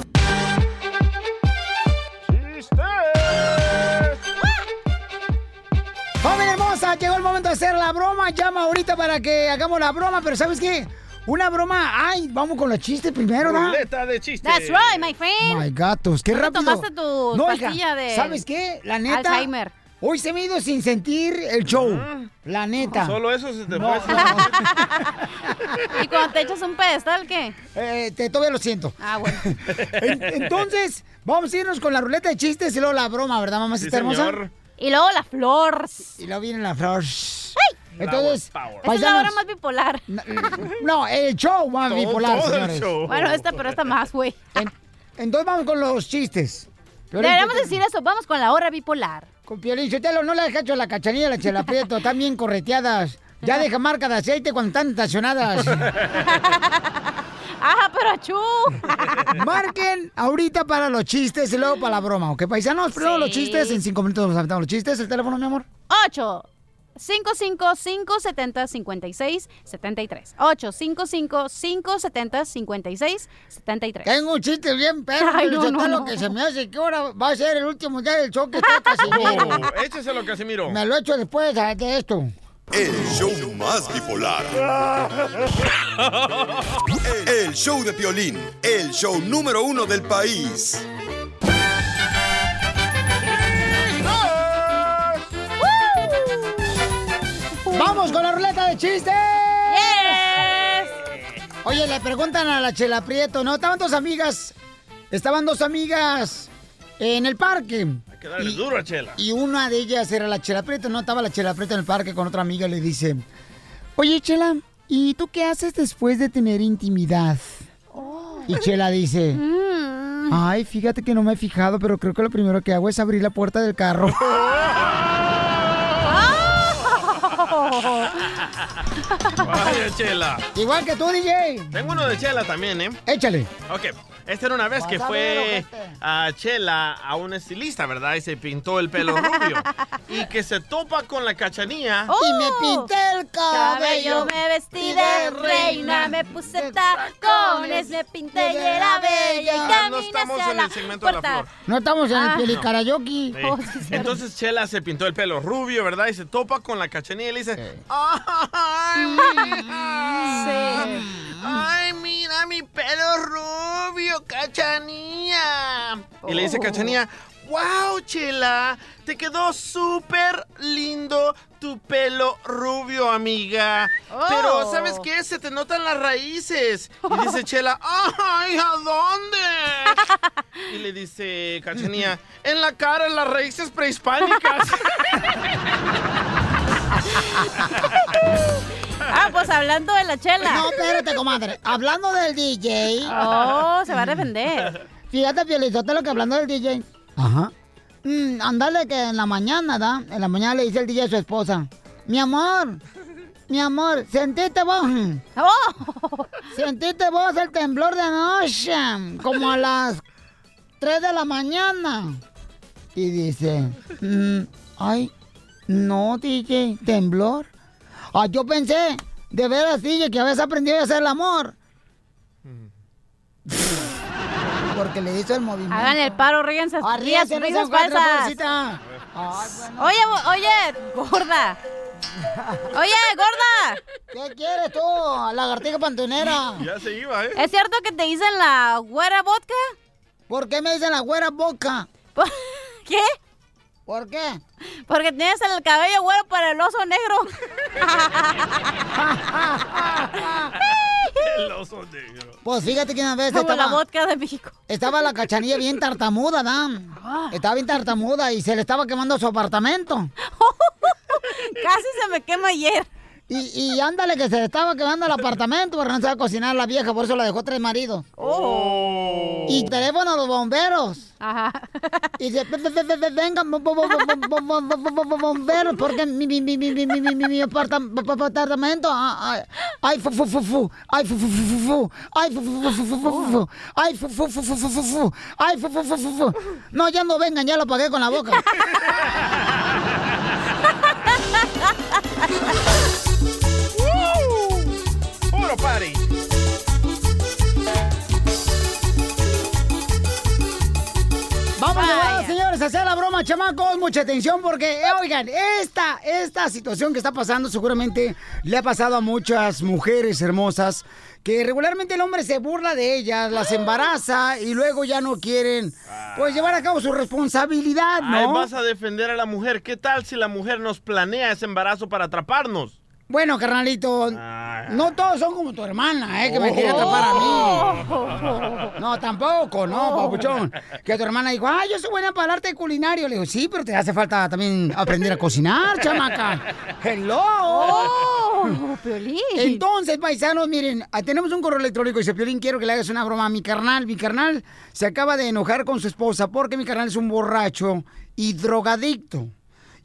Speaker 2: Familia hermosa, llegó el momento de hacer la broma. Llama ahorita para que hagamos la broma, pero ¿sabes qué? Una broma, ay, vamos con los chistes primero, ¿no?
Speaker 3: Ruleta de chistes.
Speaker 9: That's right, my friend.
Speaker 2: My gatos, qué
Speaker 9: ¿Dónde
Speaker 2: rápido.
Speaker 9: tomaste tu
Speaker 2: No,
Speaker 9: pastilla de
Speaker 2: ¿Sabes qué? La neta.
Speaker 9: Alzheimer?
Speaker 2: Hoy se me ha ido sin sentir el show. La neta.
Speaker 3: Solo eso se te
Speaker 2: No,
Speaker 3: fue.
Speaker 9: ¿Y cuando te echas un pedestal, qué?
Speaker 2: Eh, te, todavía lo siento.
Speaker 9: Ah, bueno.
Speaker 2: En- Entonces, vamos a irnos con la ruleta de chistes y luego la broma, ¿verdad,
Speaker 3: Sí,
Speaker 2: mamacita hermosa?
Speaker 9: Y luego la flor.
Speaker 2: Y luego viene la flor. Entonces,
Speaker 3: Power, power.
Speaker 9: Esa es la hora más bipolar.
Speaker 2: No, el show más
Speaker 3: Todo-
Speaker 2: bipolar,
Speaker 3: todo el
Speaker 2: señores.
Speaker 3: show.
Speaker 9: Bueno, esta, pero esta más, güey.
Speaker 2: En- entonces vamos con los chistes.
Speaker 9: Deberíamos
Speaker 2: ¿qué-
Speaker 9: decir eso. Vamos con la hora bipolar.
Speaker 2: Con Piolín, Sotelo, no le has hecho la cachanilla, la chela prieto, están bien correteadas. Ya deja marca de aceite cuando están estacionadas.
Speaker 9: ¡Ah, pero achú!
Speaker 2: Marquen ahorita para los chistes y luego para la broma, ¿ok? Paisanos, primero
Speaker 9: Sí.
Speaker 2: los chistes, en cinco minutos nos aventamos los chistes. ¿El teléfono, mi amor?
Speaker 9: 8 55 570 56 73 8 55 570 56 73
Speaker 2: Tengo un chiste bien perro,
Speaker 9: Ay, no, no, no.
Speaker 2: que se me hace que ahora va a ser el último día del show que está casi
Speaker 3: Oh, écheselo, Casimiro.
Speaker 2: Me lo echo después de esto.
Speaker 6: El show más bipolar. El show de Piolín, el show número uno del país.
Speaker 2: ¡Vamos con la ruleta de chistes!
Speaker 9: Yes.
Speaker 2: Oye, le preguntan a la Chela Prieto, ¿no? Estaban dos amigas, estaban dos amigas en el parque.
Speaker 3: Hay que darle duro a Chela.
Speaker 2: Y una de ellas era la Chela Prieto, ¿no? Estaba la Chela Prieto en el parque con otra amiga y le dice, oye, Chela, ¿y tú qué haces después de tener intimidad? Y Chela dice,
Speaker 9: Mm.
Speaker 2: ay, fíjate que no me he fijado, pero creo que lo primero que hago es abrir la puerta del carro.
Speaker 3: Vaya, Chela.
Speaker 2: Igual que tú, DJ.
Speaker 3: Tengo uno de Chela también, ¿eh?
Speaker 2: Échale.
Speaker 3: Ok, esta era una vez que
Speaker 2: a
Speaker 3: fue
Speaker 2: ver,
Speaker 3: a Chela a un estilista, ¿verdad? Y se pintó el pelo rubio. y que se topa con la cachanía.
Speaker 2: Y me pinté el cabello.
Speaker 9: Cabello me vestí de reina, me puse tacones, me pinté y era bella y
Speaker 3: Ah, no estamos
Speaker 9: hacia
Speaker 3: en
Speaker 9: la
Speaker 3: el segmento de la flor.
Speaker 2: No estamos en
Speaker 9: Ah.
Speaker 2: el pielicarayoki.
Speaker 3: Sí.
Speaker 9: Oh, sí, cierto.
Speaker 3: Entonces Chela se pintó el pelo rubio, ¿verdad? Y se topa con la cachanilla y le dice, ¡Ay,
Speaker 9: Sí.
Speaker 3: ¡Ay, mira mi pelo rubio! Cachanía. Y le dice Cachanía, wow, Chela, te quedó súper lindo tu pelo rubio, amiga. Pero,
Speaker 9: Oh.
Speaker 3: ¿sabes qué? Se te notan las raíces. Y dice Chela, ay, ¿a dónde? Y le dice Cachanía, en la cara, en las raíces prehispánicas.
Speaker 9: Ah, pues hablando de la chela.
Speaker 2: No, espérate, comadre. Hablando del DJ.
Speaker 9: Oh, se va a defender.
Speaker 2: Fíjate, lo que hablando del DJ. Ajá. Mm, ándale que en la mañana, ¿da? En la mañana le dice el DJ a su esposa. Mi amor, mi amor, ¿sentiste vos?
Speaker 9: Oh.
Speaker 2: ¿Sentiste vos el temblor de anoche? Como a las 3 de la mañana. Y dice, "Mm, ay, no, DJ, temblor. Ah, yo pensé, de veras, DJ, que habías aprendido a hacer el amor. Porque le hizo el movimiento.
Speaker 9: Hagan el paro, ríense.
Speaker 2: Arríase,
Speaker 9: ríense,
Speaker 2: no se
Speaker 9: risas falsas. Oye, oye, gorda. Oye, gorda.
Speaker 2: ¿Qué quieres tú, lagartija pantonera?
Speaker 3: ya se iba, ¿eh?
Speaker 9: ¿Es cierto que te dicen la güera vodka?
Speaker 2: ¿Por qué me dicen la güera boca?
Speaker 9: ¿Qué?
Speaker 2: ¿Por qué?
Speaker 9: Porque tienes el cabello güero para el oso negro.
Speaker 3: El oso negro.
Speaker 2: Pues fíjate que una vez
Speaker 9: Como
Speaker 2: estaba...
Speaker 9: la vodka de México.
Speaker 2: Estaba la cachanilla bien tartamuda, Dan. Estaba bien tartamuda y se le estaba quemando su apartamento.
Speaker 9: Casi se me quema ayer.
Speaker 2: Y, y ándale que se le estaba quemando el apartamento porque no sabe cocinar la vieja, por eso la dejó tres maridos.
Speaker 9: Oh.
Speaker 2: Y teléfono a los bomberos.
Speaker 9: Ajá.
Speaker 2: Y dice, vengan bomberos, porque mi, mi, mi, mi, apartamento, ay, fu, fu, fu, fu, ay, fu, fu, fu, fu, ay, fu, fu, fu, fu, fu, ay, fu, fu, fu, fu, fu, fu, fu, ay, fu, fu, fu, fu, fu. No, ya no vengan, ya lo pagué con la boca. Señores, a hacer la broma, chamacos. Mucha atención porque, eh, oigan, esta, esta situación que está pasando seguramente le ha pasado a muchas mujeres hermosas que regularmente el hombre se burla de ellas, las embaraza y luego ya no quieren, pues, llevar a cabo su responsabilidad,
Speaker 3: Ay,
Speaker 2: ¿no?
Speaker 3: vas a defender a la mujer. ¿Qué tal si la mujer nos planea ese embarazo para atraparnos?
Speaker 2: Bueno, carnalito, no todos son como tu hermana, ¿eh? Que me quería atrapar a mí. No, tampoco, no, papuchón. Que tu hermana dijo, ah, yo soy buena para el arte culinario. Le digo, sí, pero te hace falta también aprender a cocinar, chamaca. Hello.
Speaker 9: Oh, Piolín.
Speaker 2: Entonces, paisanos, miren, ah, tenemos un correo electrónico. Dice, Piolín, quiero que le hagas una broma a mi carnal. Mi carnal se acaba de enojar con su esposa porque mi carnal es un borracho y drogadicto.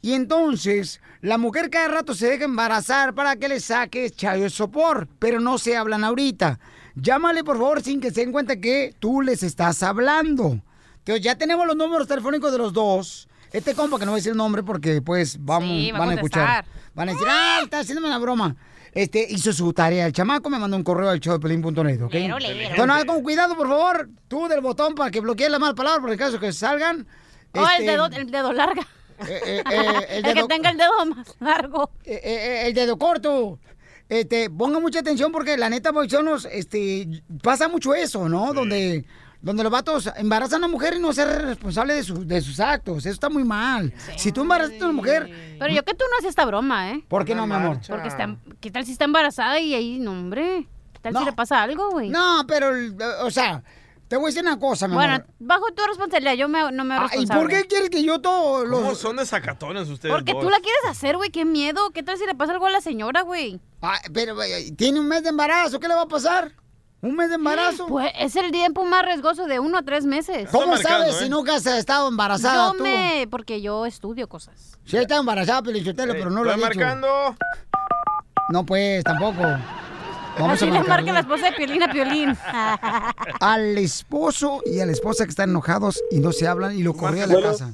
Speaker 2: Y entonces, la mujer cada rato se deja embarazar para que le saque chayo sopor, pero no se hablan ahorita. Llámale, por favor, sin que se den cuenta que tú les estás hablando. Entonces, ya tenemos los números telefónicos de los dos. Este compa, que no voy a decir el nombre porque, pues, vamos,
Speaker 9: Sí, va
Speaker 2: van a escuchar. Van a decir, ah, está haciéndome una broma. Este, hizo su tarea. El chamaco me mandó un correo al showdepelín.net, ¿ok?
Speaker 9: Lero, lero.
Speaker 2: Entonces, con cuidado, por favor. Tú del botón para que bloquees la mala palabra, por el caso que salgan.
Speaker 9: Oh, el
Speaker 2: Este,
Speaker 9: dedo, el dedo larga.
Speaker 2: Eh, eh, el
Speaker 9: el, que
Speaker 2: dedo-
Speaker 9: tenga el dedo más largo.
Speaker 2: eh, eh, el dedo corto. Este, ponga mucha atención porque la neta, boizonos, este, pasa mucho eso, ¿no? Donde, donde los vatos embarazan a una mujer y no ser responsable de, su- de sus actos. Eso está muy mal. Si tú embarazas a una mujer,
Speaker 9: Pero yo que tú no hacías esta broma, ¿eh?
Speaker 2: ¿por qué no, mi amor?
Speaker 9: Porque está, ¿qué tal si está embarazada y ahí, no, hombre? ¿Qué tal si le pasa algo, güey?
Speaker 2: No, pero, o sea, te voy a decir una cosa, mi
Speaker 9: Bueno,
Speaker 2: amor.
Speaker 9: bajo tu responsabilidad, yo me, no me hago
Speaker 2: Ah, ¿Y por qué quieres que yo todo lo...
Speaker 3: ¿Cómo son de sacatones ustedes
Speaker 9: Porque
Speaker 3: dos?
Speaker 9: tú la quieres hacer, güey, qué miedo. ¿Qué tal si le pasa algo a la señora, güey?
Speaker 2: Ah, pero eh, tiene un mes de embarazo, ¿qué le va a pasar? ¿Un mes de embarazo?
Speaker 9: Pues es el tiempo más riesgoso de uno a tres meses.
Speaker 2: ¿Cómo sabes si nunca has estado embarazada
Speaker 9: Yo
Speaker 2: tú?
Speaker 9: me... Porque yo estudio cosas.
Speaker 2: Sí, está embarazada, Pelichotelo, pero no lo he dicho.
Speaker 3: marcando.
Speaker 2: No, pues, tampoco. Vamos
Speaker 9: Así
Speaker 2: a
Speaker 9: le marca la esposa de Piolín a Piolín.
Speaker 2: al esposo y a la esposa que están enojados y no se hablan y lo corrió a la
Speaker 16: Bueno.
Speaker 2: casa.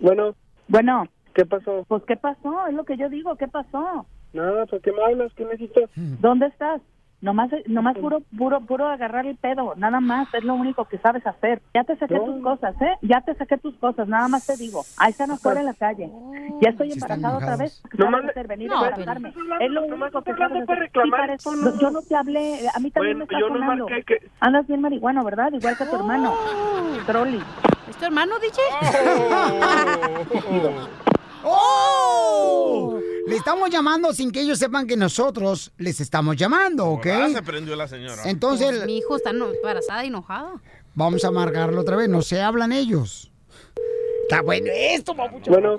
Speaker 16: Bueno.
Speaker 17: Bueno.
Speaker 16: ¿Qué pasó?
Speaker 17: Pues, ¿qué pasó? Es lo que yo digo, ¿qué pasó?
Speaker 16: Nada, ¿por qué me hablas? ¿Qué necesitas?
Speaker 17: ¿Dónde estás?
Speaker 16: Nomás, nomás puro, puro, puro agarrar el pedo, nada más, es lo único que sabes hacer. Ya te saqué
Speaker 17: No.
Speaker 16: tus cosas, ¿eh? Ya te saqué tus cosas, nada más te digo. Ahí están afuera en la calle. Ya estoy
Speaker 17: Sí, están
Speaker 16: embarazada otra vez.
Speaker 17: enojados.
Speaker 16: ¿Qué sabes
Speaker 17: Nomás-
Speaker 16: hacer? Venir
Speaker 17: No,
Speaker 16: a embarazarme. Es lo único que sabes
Speaker 17: para
Speaker 16: hacer.
Speaker 17: reclamar,
Speaker 16: Sí, parece-
Speaker 17: esto no-
Speaker 16: Yo no te hablé, a mí también
Speaker 17: Bueno,
Speaker 16: me estás
Speaker 17: yo no
Speaker 16: sonando.
Speaker 17: que-
Speaker 16: Andas bien marihuano, ¿verdad? Igual que tu hermano. Trolli.
Speaker 9: ¿Es tu hermano, DJ?
Speaker 2: ¡Oh! Le estamos llamando sin que ellos sepan que nosotros les estamos llamando, ¿ok?
Speaker 3: Ah, se prendió la señora.
Speaker 2: Entonces-
Speaker 9: Pues, mi hijo está embarazada y enojada.
Speaker 2: Vamos a marcarlo otra vez, no se hablan ellos. Está bueno esto, papucho.
Speaker 17: Bueno.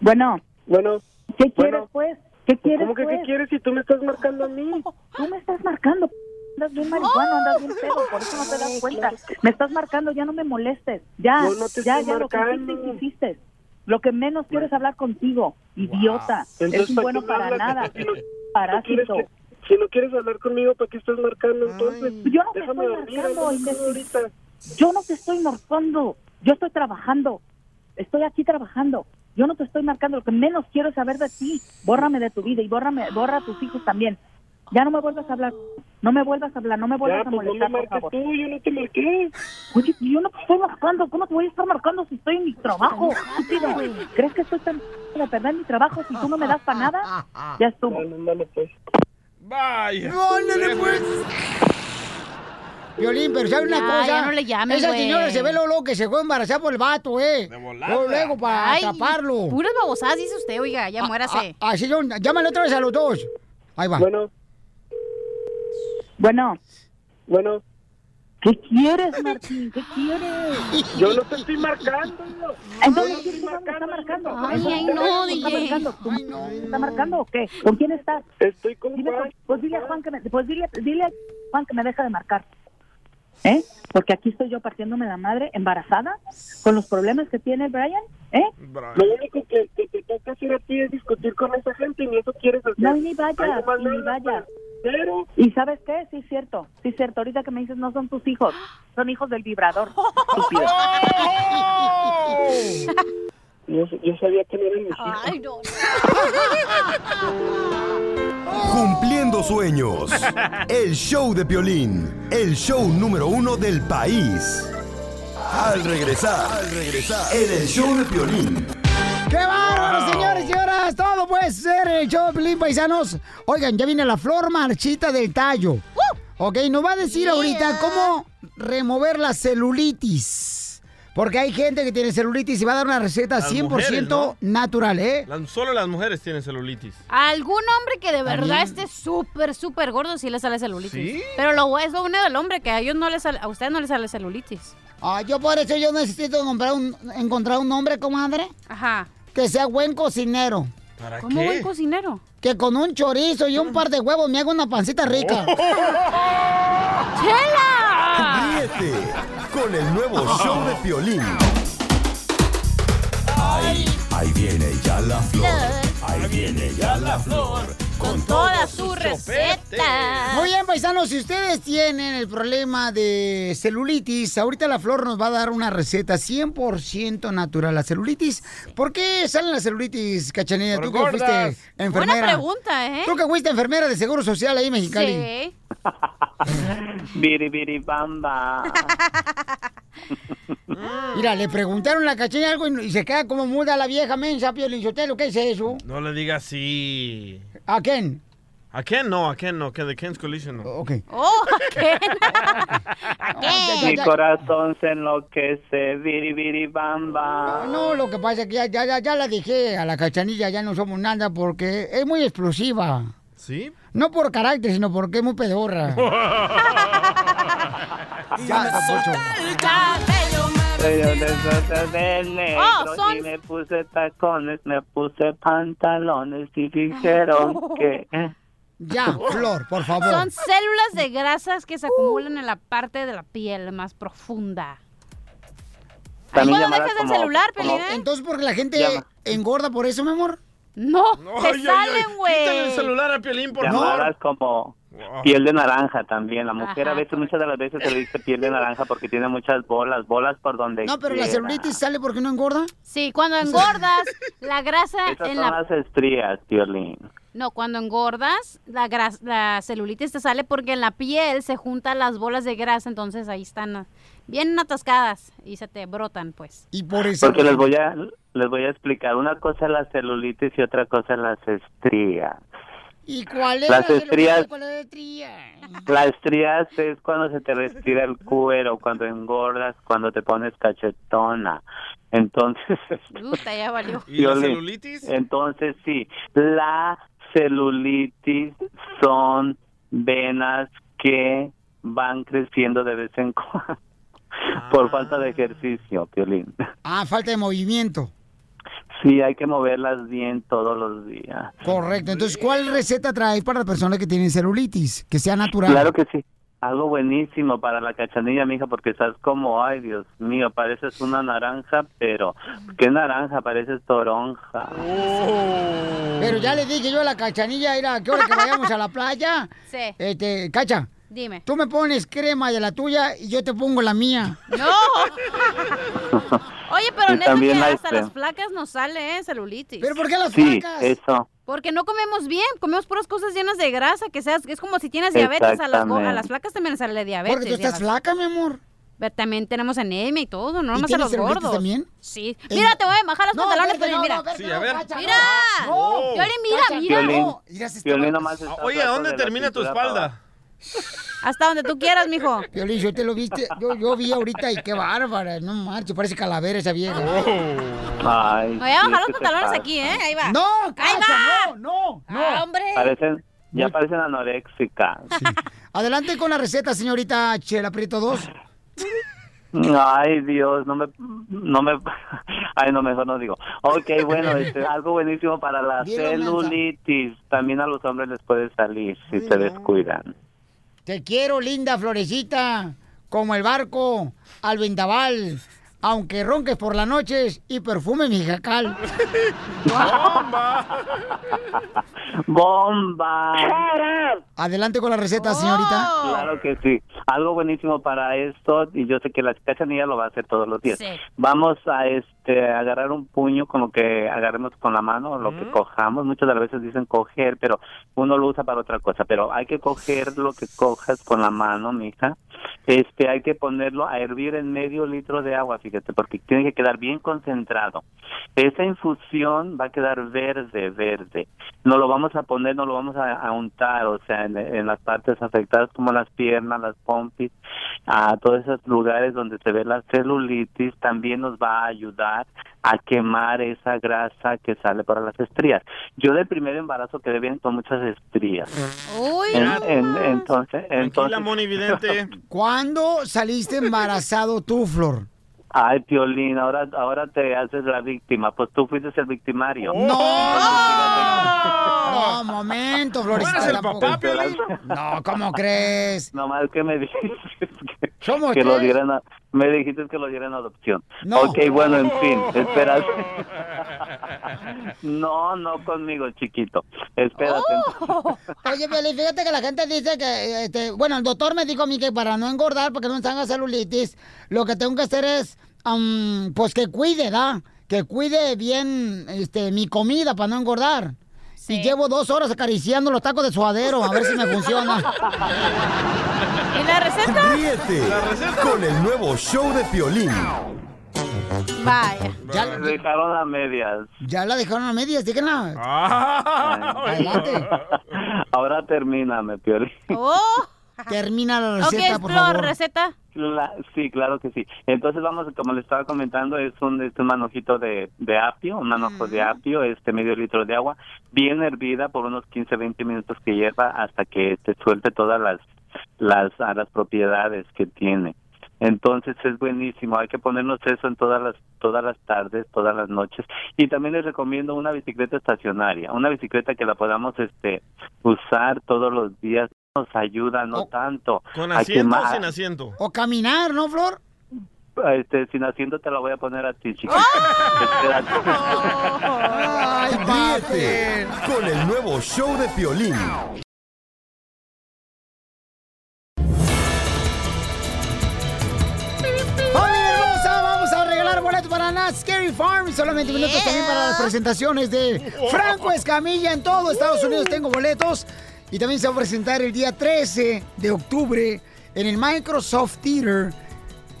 Speaker 16: Bueno.
Speaker 17: Bueno.
Speaker 16: ¿Qué quieres,
Speaker 17: Bueno.
Speaker 16: pues? ¿Qué quieres,
Speaker 17: ¿Cómo que
Speaker 16: pues?
Speaker 17: qué quieres si tú me estás marcando a mí?
Speaker 16: Tú me estás marcando. Andas bien marihuano, andas bien pedo, por eso no te das cuenta. Me estás marcando, ya no me molestes. Ya,
Speaker 17: no te
Speaker 16: ya,
Speaker 17: estoy
Speaker 16: ya, lo que
Speaker 17: marcando.
Speaker 16: hiciste, hiciste. Lo que menos quiero es hablar contigo, idiota.
Speaker 17: Entonces,
Speaker 16: es un
Speaker 17: ¿para
Speaker 16: bueno para nada, parásito.
Speaker 17: Si no quieres hablar conmigo, ¿para qué estás marcando entonces?
Speaker 16: Yo no te
Speaker 17: Déjame
Speaker 16: estoy
Speaker 17: dormir,
Speaker 16: marcando,
Speaker 17: ahorita.
Speaker 16: Yo no te estoy marcando, yo estoy trabajando. Estoy aquí trabajando. Yo no te estoy marcando, lo que menos quiero es saber de ti. Bórrame de tu vida y bórrame, borra a tus hijos también. Ya no me vuelvas a hablar. No me vuelvas a hablar, no me vuelvas
Speaker 17: Ya,
Speaker 16: a
Speaker 17: pues no me
Speaker 16: molestar, por favor.
Speaker 17: tú, yo no te marqué.
Speaker 16: Oye, yo no te estoy marcando. ¿Cómo te voy a estar marcando si estoy en mi trabajo? estúpido? ¿Crees que estoy tan de perder mi trabajo si tú no me das para nada? Ya estuvo.
Speaker 17: pues.
Speaker 3: Vaya.
Speaker 2: Ándale, pues. Violín, pero ¿sabes una
Speaker 9: Ya,
Speaker 2: cosa?
Speaker 9: ya no le llames,
Speaker 2: Esa señora se ve lo loco que se fue embarazada por el vato, ¿eh? De Luego, luego para
Speaker 9: Ay,
Speaker 2: atraparlo.
Speaker 9: Puras babosadas dice usted, oiga, ya muérase.
Speaker 2: Ah, Así, yo, llámale otra vez a los dos. Ahí va.
Speaker 17: Bueno.
Speaker 16: Bueno.
Speaker 17: Bueno.
Speaker 16: ¿Qué quieres, Martín? ¿Qué quieres?
Speaker 17: Yo no te estoy marcando.
Speaker 16: Entonces, ¿quién te está marcando?
Speaker 9: Ay, ay,
Speaker 16: ¿quién
Speaker 9: no,
Speaker 16: te está
Speaker 9: DJ.
Speaker 16: marcando? ¿Tú me está marcando o qué? ¿Con quién estás?
Speaker 17: Estoy con
Speaker 16: Dile,
Speaker 17: Juan.
Speaker 16: Pues dile a Juan que me, pues dile, dile a Juan que me deja de marcar. ¿Eh? Porque aquí estoy yo partiéndome la madre embarazada con los problemas que tiene Brian, ¿eh?
Speaker 17: Lo único que, que te toca hacer a ti es discutir con esa gente y ni eso quieres hacer.
Speaker 16: No, ni vayas, ni vayas.
Speaker 17: Pero
Speaker 16: ¿Y sabes qué? Sí, es cierto. Sí, es cierto. Ahorita que me dices, no son tus hijos. Son hijos del vibrador. Estúpido.
Speaker 17: yo, yo sabía que no eran mis hijos.
Speaker 9: Ay, no.
Speaker 6: Cumpliendo sueños. El show de Piolín. El show número uno del país. Al regresar, al regresar, en el show de Piolín.
Speaker 2: ¡Qué bárbaro, señores y señoras! Todo puede ser el show Pelín Paisanos. Oigan, ya viene la flor marchita del tallo. Ok, nos va a decir ahorita cómo remover la celulitis. Porque hay gente que tiene celulitis y va a dar una receta
Speaker 3: Las
Speaker 2: 100%
Speaker 3: mujeres, ¿no?
Speaker 2: natural, ¿eh?
Speaker 3: Las- solo las mujeres tienen celulitis.
Speaker 9: Algún hombre que de verdad
Speaker 2: También.
Speaker 9: esté súper, súper gordo sí le sale celulitis.
Speaker 3: ¿Sí?
Speaker 9: Pero lo es lo bueno del hombre, que a ellos no les sale, a usted no les sale celulitis.
Speaker 2: Ah, yo por eso yo necesito comprar un- encontrar un hombre, comadre,
Speaker 9: Ajá.
Speaker 2: Que sea buen cocinero.
Speaker 3: ¿Para
Speaker 9: ¿Cómo
Speaker 3: qué?
Speaker 9: buen cocinero?
Speaker 2: Que con un chorizo y un par de huevos me haga una pancita rica.
Speaker 9: ¡Chela!
Speaker 6: Ríete con el nuevo show de Piolín. Ahí, ahí viene ya la flor. Ahí viene ya la flor.
Speaker 9: Con toda su receta.
Speaker 2: Muy bien, paisanos, si ustedes tienen el problema de celulitis, ahorita la Flor nos va a dar una receta 100% natural. La celulitis, ¿por qué sale la celulitis, Cachanilla? Tú que fuiste enfermera.
Speaker 9: Buena pregunta, ¿eh?
Speaker 2: Tú que fuiste enfermera de Seguro Social ahí en Mexicali.
Speaker 9: Sí.
Speaker 18: Biri biri bamba.
Speaker 2: Mira, le preguntaron a la Cachanilla algo y y se queda como muda la vieja mensa, Pio Linchotelo. ¿Qué es eso?
Speaker 3: No le diga así.
Speaker 2: ¿A quién?
Speaker 3: ¿A Ken no? ¿A Ken no? Que de Ken's Collision no.
Speaker 2: Ok.
Speaker 9: Oh, ¿qué?
Speaker 18: Mi corazón se enloquece. Biri biri bamba.
Speaker 2: No, lo que pasa es que ya, ya, ya, ya la dije a la Cachanilla, ya no somos nada porque es muy explosiva.
Speaker 3: ¿Sí?
Speaker 2: No por carácter, sino porque es muy pedorra. ya,
Speaker 18: negro
Speaker 9: Oh, son-
Speaker 18: y me puse tacones, me puse pantalones y dijeron que...
Speaker 2: Ya, Flor, por favor.
Speaker 9: Son células de grasas que se acumulan en la parte de la piel más profunda.
Speaker 18: También
Speaker 9: ¿Cuándo dejas el
Speaker 18: como-
Speaker 9: celular,
Speaker 18: como-
Speaker 9: Pelín?
Speaker 2: Entonces, porque la gente
Speaker 18: Llama.
Speaker 2: engorda por eso, mi amor.
Speaker 9: No,
Speaker 3: Ay,
Speaker 9: te
Speaker 3: ay,
Speaker 9: salen, güey.
Speaker 3: Quítale el celular a Piolín, por favor.
Speaker 18: llamadas como piel de naranja también. La mujer a veces, muchas de las veces se le dice piel de naranja porque tiene muchas bolas, bolas por donde
Speaker 2: No, pero la celulitis sale porque no engorda.
Speaker 9: Sí, cuando engordas, la grasa
Speaker 18: Esas
Speaker 9: en
Speaker 18: son
Speaker 9: la...
Speaker 18: las estrías, Piolín.
Speaker 9: No, cuando engordas, la, gras- la celulitis te sale porque en la piel se juntan las bolas de grasa, entonces ahí están ah, bien atascadas y se te brotan, pues.
Speaker 2: Y por
Speaker 18: Porque les voy a les voy a explicar. Una cosa es la celulitis y otra cosa es las estrías.
Speaker 2: ¿Y cuál es
Speaker 18: Las
Speaker 2: la
Speaker 18: estrías-?
Speaker 2: ¿Cuál es la estría?
Speaker 18: Las estrías es cuando se te respira el cuero, cuando engordas, cuando te pones cachetona. Entonces,
Speaker 9: Puta, ya valió.
Speaker 3: ¿Y la celulitis?
Speaker 18: Entonces sí, la celulitis son venas que van creciendo de vez en cuando por falta de ejercicio, Piolín.
Speaker 2: Ah, falta de movimiento.
Speaker 18: Sí, hay que moverlas bien todos los días.
Speaker 2: Correcto. Entonces, ¿cuál receta traes para las personas que tienen celulitis? Que sea natural.
Speaker 18: Claro que sí. Algo buenísimo para la cachanilla, mija, porque estás como, ay, Dios mío, pareces una naranja, pero ¿qué naranja? Pareces toronja.
Speaker 2: Pero ya le dije yo a la cachanilla, mira, ¿qué hora que vayamos a la playa?
Speaker 9: Sí.
Speaker 2: Este, cacha.
Speaker 9: Dime.
Speaker 2: Tú me pones crema de la tuya y yo te pongo la mía.
Speaker 9: ¡No! Oye, pero
Speaker 18: Y
Speaker 9: neta que hasta
Speaker 18: este-
Speaker 9: las flacas nos sale, ¿eh? Celulitis.
Speaker 2: ¿Pero por qué las
Speaker 18: Sí, eso.
Speaker 9: Porque no comemos bien, comemos puras cosas llenas de grasa, que seas, es como si tienes diabetes, a las, a las flacas también les sale diabetes.
Speaker 2: Porque tú estás flaca, mi amor.
Speaker 9: Pero también tenemos anemia y todo, no
Speaker 2: ¿Y
Speaker 9: nomás a
Speaker 2: tienes
Speaker 9: los
Speaker 2: celulitis
Speaker 9: gordos.
Speaker 2: también?
Speaker 9: Sí.
Speaker 2: Eh,
Speaker 9: Mira, te voy a bajar los
Speaker 2: no,
Speaker 9: pantalones,
Speaker 2: verte,
Speaker 9: Piolín,
Speaker 2: no,
Speaker 9: mira.
Speaker 2: no,
Speaker 3: Sí, a ver.
Speaker 2: cacha,
Speaker 9: Mira. mira,
Speaker 2: Cacha,
Speaker 9: mira.
Speaker 18: Piolín,
Speaker 2: no. Mira,
Speaker 18: Piolín nomás está
Speaker 3: Oye, ¿a dónde termina tu espalda?
Speaker 9: Hasta donde tú quieras, mijo.
Speaker 2: Piolín, yo te lo viste, yo, yo vi ahorita y qué bárbara, no marches, parece calavera esa vieja.
Speaker 18: Ay,
Speaker 9: Me voy a bajar los pantalones aquí, ¿eh? Ahí va.
Speaker 2: No,
Speaker 9: Ahí
Speaker 2: cacha,
Speaker 9: va.
Speaker 2: no, no, no.
Speaker 9: Ah, hombre.
Speaker 18: Parecen, ya parecen anoréxicas.
Speaker 2: Adelante con la receta, señorita Chela Prieto 2.
Speaker 18: Ay, Dios, no me, no me, ay, no, mejor no digo. Ok, bueno, este, algo buenísimo para la celulitis. También a los hombres les puede salir si se descuidan.
Speaker 2: Te quiero, linda florecita, como el barco al vendaval, aunque ronques por las noches y perfume mi jacal.
Speaker 18: ¡Bomba!
Speaker 2: Adelante con la receta, señorita.
Speaker 18: Claro que sí. Algo buenísimo para esto, y yo sé que la cachanilla lo va a hacer todos los días.
Speaker 9: Sí.
Speaker 18: Vamos a este agarrar un puño con lo que agarremos con la mano, lo que cojamos. Muchas de las veces dicen coger, pero uno lo usa para otra cosa. Pero hay que coger lo que cojas con la mano, mija. Este, hay que ponerlo a hervir en medio litro de agua, fíjate, porque tiene que quedar bien concentrado. Esa infusión va a quedar verde, verde. No lo vamos a poner, no lo vamos a, a untar, o sea, en, en las partes afectadas como las piernas, las pompis, a todos esos lugares donde se ve la celulitis, también nos va a ayudar a quemar esa grasa que sale para las estrías. Yo del primer embarazo quedé bien con muchas estrías.
Speaker 9: Uy,
Speaker 18: En-
Speaker 9: no
Speaker 18: en- entonces, entonces,
Speaker 3: Tranquila, Moni Vidente.
Speaker 2: ¿Cuándo saliste embarazado tú, Flor?
Speaker 18: Ay, Piolín, ahora, ahora te haces la víctima, pues tú fuiste el victimario.
Speaker 2: ¡No! No, momento, Florecita.
Speaker 3: ¿Tú eres el papá, Piolín?
Speaker 2: No, ¿cómo crees?
Speaker 18: Nomás que me dijiste que,
Speaker 2: Somos
Speaker 18: que lo dieran a, me dijiste que lo dieran a adopción.
Speaker 2: No.
Speaker 18: Ok, bueno, en fin, espérate. no, no conmigo, chiquito. Espérate.
Speaker 2: Oh. Oye, Piolín, fíjate que la gente dice que, este, bueno, el doctor me dijo a mí que para no engordar, porque no me salga celulitis, lo que tengo que hacer es, am, pues que cuide, ¿da? Que cuide bien, este, mi comida para no engordar. Y llevo dos horas acariciando los tacos de suadero, a ver si me funciona.
Speaker 9: ¿Y la receta?
Speaker 6: Ríete con el nuevo show de Piolín.
Speaker 9: Vaya.
Speaker 2: Ya,
Speaker 18: Me dejaron a medias.
Speaker 2: ya la dejaron a medias, díganla.
Speaker 3: Ah,
Speaker 2: Adelante.
Speaker 18: Ahora termíname, Piolín.
Speaker 9: Oh.
Speaker 2: Termina la
Speaker 9: Ok,
Speaker 2: receta, por
Speaker 9: Flor,
Speaker 2: favor.
Speaker 9: receta.
Speaker 18: Cla- sí, claro que sí. Entonces vamos, como le estaba comentando, es un, es un manojito de, de apio, un manojo de apio, este medio litro de agua, bien hervida por unos 15, 20 minutos que hierva hasta que te suelte todas las, las, a las propiedades que tiene. Entonces es buenísimo, hay que ponernos eso en todas las todas las tardes, todas las noches y también les recomiendo una bicicleta estacionaria, una bicicleta que la podamos este usar todos los días, nos ayuda no tanto
Speaker 3: ¿Con asiento o sin asiento?
Speaker 2: O caminar, ¿no, Flor?
Speaker 18: este, sin asiento te la voy a poner a ti. Espérate.
Speaker 2: Ay,
Speaker 6: Ríete con el nuevo show de Piolín.
Speaker 2: ¡Familia hermosa! Vamos a regalar boletos para semana, Scary Farm. Solamente minutos también para las presentaciones de Franco Escamilla en todo Estados Unidos. Tengo boletos. Y también se va a presentar el día 13 de octubre en el Microsoft Theater.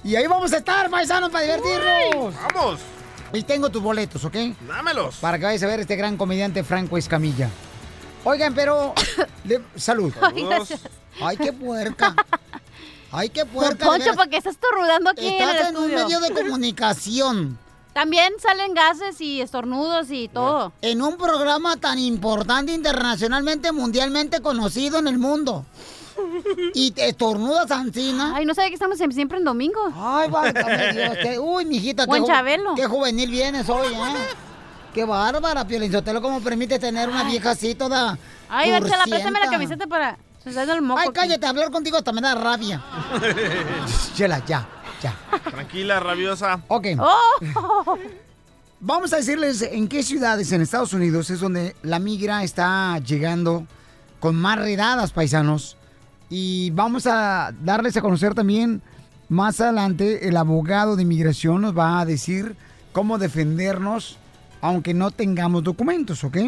Speaker 2: Y ahí vamos a estar, paisanos, para divertirnos.
Speaker 3: ¡Vamos!
Speaker 2: Y tengo tus boletos, ¿ok?
Speaker 3: Dámelos.
Speaker 2: Para que vayas a ver este gran comediante Franco Escamilla. Oigan, pero... le- salud.
Speaker 9: Ay,
Speaker 2: qué puerca. Ay, qué puerca.
Speaker 9: Poncho. ¿por qué estás estornudando aquí en el
Speaker 2: Estás en un medio de comunicación.
Speaker 9: También salen gases y estornudos y todo.
Speaker 2: En un programa tan importante internacionalmente, mundialmente conocido en el mundo. Y te estornudas, Ancina.
Speaker 9: Ay, no sabía que estamos siempre en domingo.
Speaker 2: Ay, válgame Dios. qué- uy, mijita,
Speaker 9: Buen
Speaker 2: ju-
Speaker 9: Chabelo.
Speaker 2: qué juvenil vienes hoy, ¿eh? Qué bárbara, Piolinsotelo, cómo permite tener una vieja así toda
Speaker 9: Ay, Chela, préstame la camiseta para... Se está dando el moco
Speaker 2: Ay,
Speaker 9: aquí.
Speaker 2: cállate, hablar contigo hasta me da rabia. Chela, ya, ya.
Speaker 3: Tranquila, rabiosa.
Speaker 2: Ok.
Speaker 9: Oh.
Speaker 2: Vamos a decirles en qué ciudades en Estados Unidos es donde la migra está llegando con más redadas, paisanos. Y vamos a darles a conocer también más adelante el abogado de inmigración nos va a decir cómo defendernos aunque no tengamos documentos, ¿ok?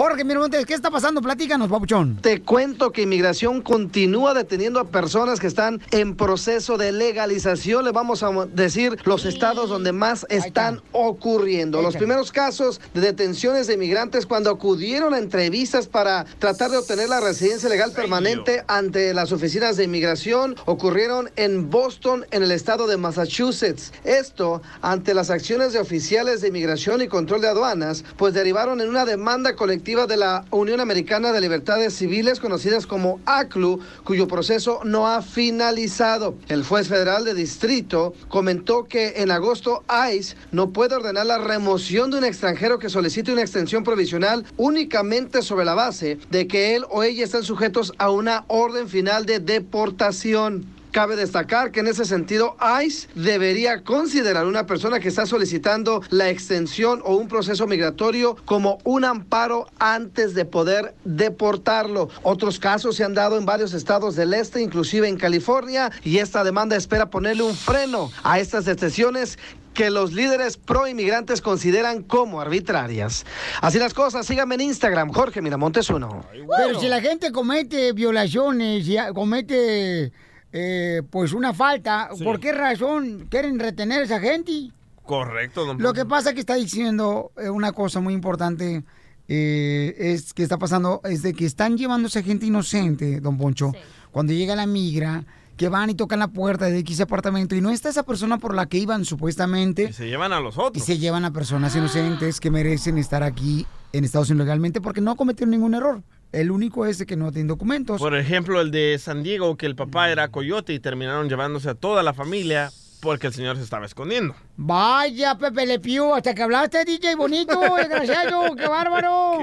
Speaker 2: Jorge Miramontes, ¿qué está pasando? Platícanos, papuchón.
Speaker 4: Te cuento que inmigración continúa deteniendo a personas que están en proceso de legalización. Le vamos a decir los estados donde más están ocurriendo. Los primeros casos de detenciones de inmigrantes cuando acudieron a entrevistas para tratar de obtener la residencia legal permanente ante las oficinas de inmigración ocurrieron en Boston, en el estado de Massachusetts. Esto ante las acciones de oficiales de inmigración y control de aduanas, pues derivaron en una demanda colectiva de la Unión Americana de Libertades Civiles, conocidas como ACLU, cuyo proceso no ha finalizado. El juez federal de distrito comentó que en agosto ICE no puede ordenar la remoción de un extranjero que solicite una extensión provisional únicamente sobre la base de que él o ella están sujetos a una orden final de deportación. Cabe destacar que en ese sentido ICE debería considerar una persona que está solicitando la extensión o un proceso migratorio como un amparo antes de poder deportarlo. Otros casos se han dado en varios estados del este, inclusive en California, y esta demanda espera ponerle un freno a estas detenciones que los líderes pro inmigrantes consideran como arbitrarias. Así las cosas, síganme en Instagram, Jorge Miramontes uno.
Speaker 2: Pero si la gente comete violaciones comete eh, pues una falta,
Speaker 3: Sí.
Speaker 2: ¿por qué razón quieren retener a esa gente?
Speaker 3: Correcto, don
Speaker 2: Lo que pasa que está diciendo eh, una cosa muy importante eh, es que está pasando es de que están llevando a esa gente inocente, don Poncho, cuando llega la migra, que van y tocan la puerta de X apartamento y no está esa persona por la que iban supuestamente
Speaker 3: Se llevan a los
Speaker 2: y
Speaker 3: otros.
Speaker 2: se llevan a personas inocentes que merecen estar aquí en Estados Unidos legalmente porque no cometieron ningún error. El único es de que no tienen documentos.
Speaker 3: Por ejemplo, el de San Diego, que el papá era coyote y terminaron llevándose a toda la familia porque el señor se estaba escondiendo.
Speaker 2: Vaya, Pepe Le Pew, hasta que hablaste, DJ bonito, desgraciado, qué bárbaro.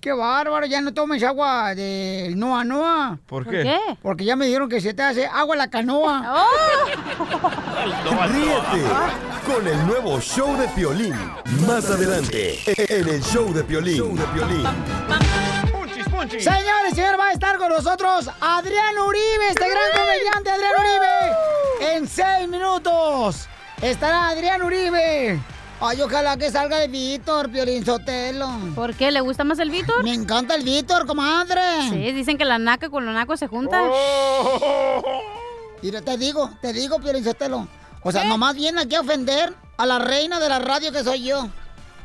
Speaker 2: Qué bárbaro, ya no tomes agua de Noa Noa.
Speaker 3: ¿Por qué? qué?
Speaker 2: Porque ya me dijeron que se te hace agua la canoa.
Speaker 6: Ríete con el nuevo show de Piolín. Más adelante, en el show de Piolín. Show de Piolín.
Speaker 2: Señores, señor, va a estar con nosotros Adrián Uribe, este gran comediante Adrián Uribe. En seis minutos estará Adrián Uribe. Ay, ojalá que salga el Víctor, Piolín Sotelo.
Speaker 9: ¿Por qué? ¿Le gusta más el Víctor?
Speaker 2: Me encanta el Víctor, comadre.
Speaker 9: Sí, dicen que la naca con la naco se juntan.
Speaker 2: Y te digo, te digo, Piolín Sotelo. O sea, nomás viene aquí a ofender a la reina de la radio que soy yo.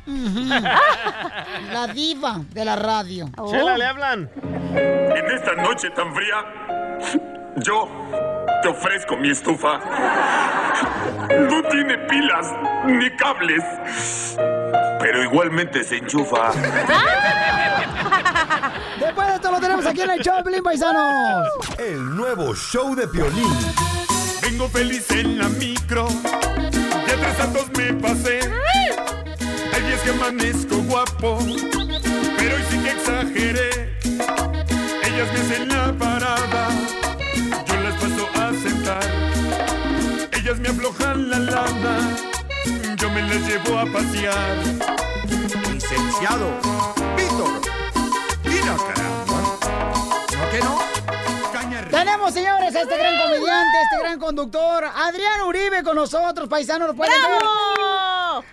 Speaker 2: La diva de la radio.
Speaker 3: Chela, le hablan.
Speaker 19: En esta noche tan fría, yo te ofrezco mi estufa. No tiene pilas ni cables, pero igualmente se enchufa.
Speaker 2: Después de esto lo tenemos aquí en el show, de Piolín Paisanos.
Speaker 6: El nuevo show de Piolín.
Speaker 19: Vengo feliz en la micro, de tres santos me pasé. Hay días que amanezco guapo, pero hoy sí que exageré. Ellas me hacen la parada, yo las paso a sentar. Ellas me aflojan la lana, yo me las llevo a pasear.
Speaker 20: Licenciado Víctor, mira caramba. ¿No que no?
Speaker 2: Tenemos señores, a este gran comediante, a este gran conductor, Adrián Uribe con nosotros, paisanos, ¿lo pueden ver?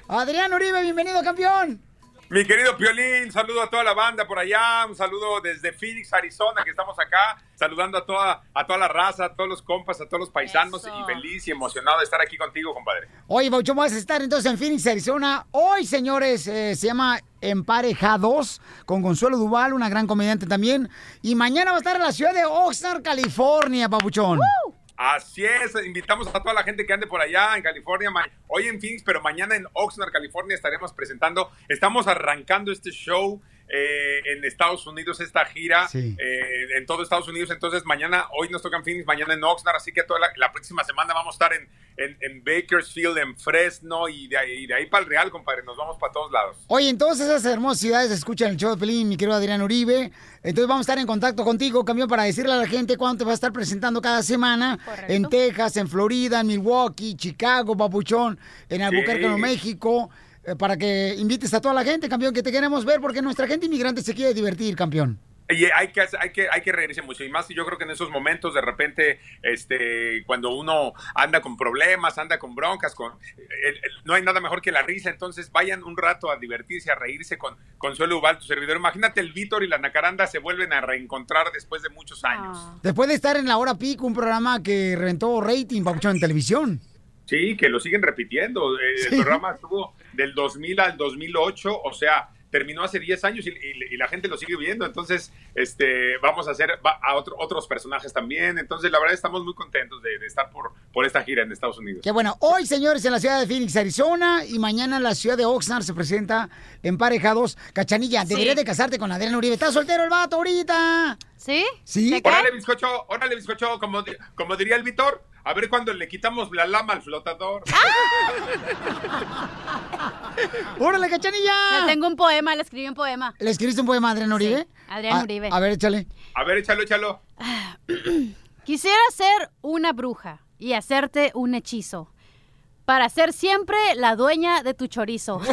Speaker 2: Adrián Uribe, bienvenido, campeón.
Speaker 21: Mi querido Piolín, saludo a toda la banda por allá, un saludo desde Phoenix, Arizona, que estamos acá, saludando a toda, a toda la raza, a todos los compas, a todos los paisanos y feliz y emocionado de estar aquí contigo, compadre.
Speaker 2: Oye, Bauchón, vas a estar entonces en Phoenix, Arizona. Hoy, señores, eh, se llama Emparejados con Consuelo Duval, una gran comediante también. Y mañana va a estar en la ciudad de Oxnard, California, Papuchón.
Speaker 21: Así es, invitamos a toda la gente que ande por allá en California, hoy en Phoenix, pero mañana en Oxnard, California estaremos presentando, estamos arrancando este show eh, en Estados Unidos, esta gira
Speaker 2: Sí.
Speaker 21: eh, en todo Estados Unidos, entonces mañana, hoy nos toca en Phoenix, mañana en Oxnard, así que toda la, la próxima semana vamos a estar en, en, en Bakersfield, en Fresno y de ahí, y de ahí para el Real, compadre, nos vamos para todos lados.
Speaker 2: Oye, entonces esas hermosas ciudades escuchan el show de Pelín, mi querido Adrián Uribe. Entonces vamos a estar en contacto contigo, cambio para decirle a la gente cuándo te va a estar presentando cada semana. En Texas, en Florida, en Milwaukee, Chicago, Papuchón, en Albuquerque,
Speaker 21: Sí.
Speaker 2: Nuevo México. Eh, para que invites a toda la gente, campeón, que te queremos ver, porque nuestra gente inmigrante se quiere divertir, campeón.
Speaker 21: Y hay que, hay que, hay que reírse mucho. Y más, yo creo que en esos momentos, de repente, este, cuando uno anda con problemas, anda con broncas, con, el- el- no hay nada mejor que la risa. Entonces, vayan un rato a divertirse, a reírse con Consuelo Ubal, tu servidor. Imagínate, el Víctor y la Nacaranda se vuelven a reencontrar después de muchos años.
Speaker 2: Después de estar en la hora pico, un programa que reventó rating, Papuchón, en televisión.
Speaker 21: Sí, que lo siguen repitiendo. Eh, El
Speaker 2: Sí.
Speaker 21: programa estuvo del 2000 al 2008, o sea, terminó hace 10 años y, y- y la gente lo sigue viendo. Entonces, este, vamos a hacer va- a otro- otros personajes también. Entonces, la verdad, estamos muy contentos de, de estar por, por esta gira en Estados Unidos.
Speaker 2: Que bueno, hoy, señores, en la ciudad de Phoenix, Arizona, y mañana en la ciudad de Oxnard se presenta Emparejados. Cachanilla, deberías de casarte con Adrián Uribe. ¿Estás soltero el vato ahorita?
Speaker 9: ¿Sí?
Speaker 2: ¿Sí?
Speaker 21: Órale, bizcocho, órale, bizcocho, como, como diría el Víctor, a ver cuando le quitamos la lama al flotador.
Speaker 2: ¡Órale, Cachanilla!
Speaker 9: Le tengo un poema, le escribí un poema.
Speaker 2: ¿Le escribiste un poema a Adrián Uribe?
Speaker 9: Sí, Adrián
Speaker 2: A-
Speaker 9: Uribe.
Speaker 2: A ver, échale.
Speaker 21: A ver, échalo, échalo.
Speaker 9: Quisiera ser una bruja y hacerte un hechizo. Para ser siempre la dueña de tu chorizo.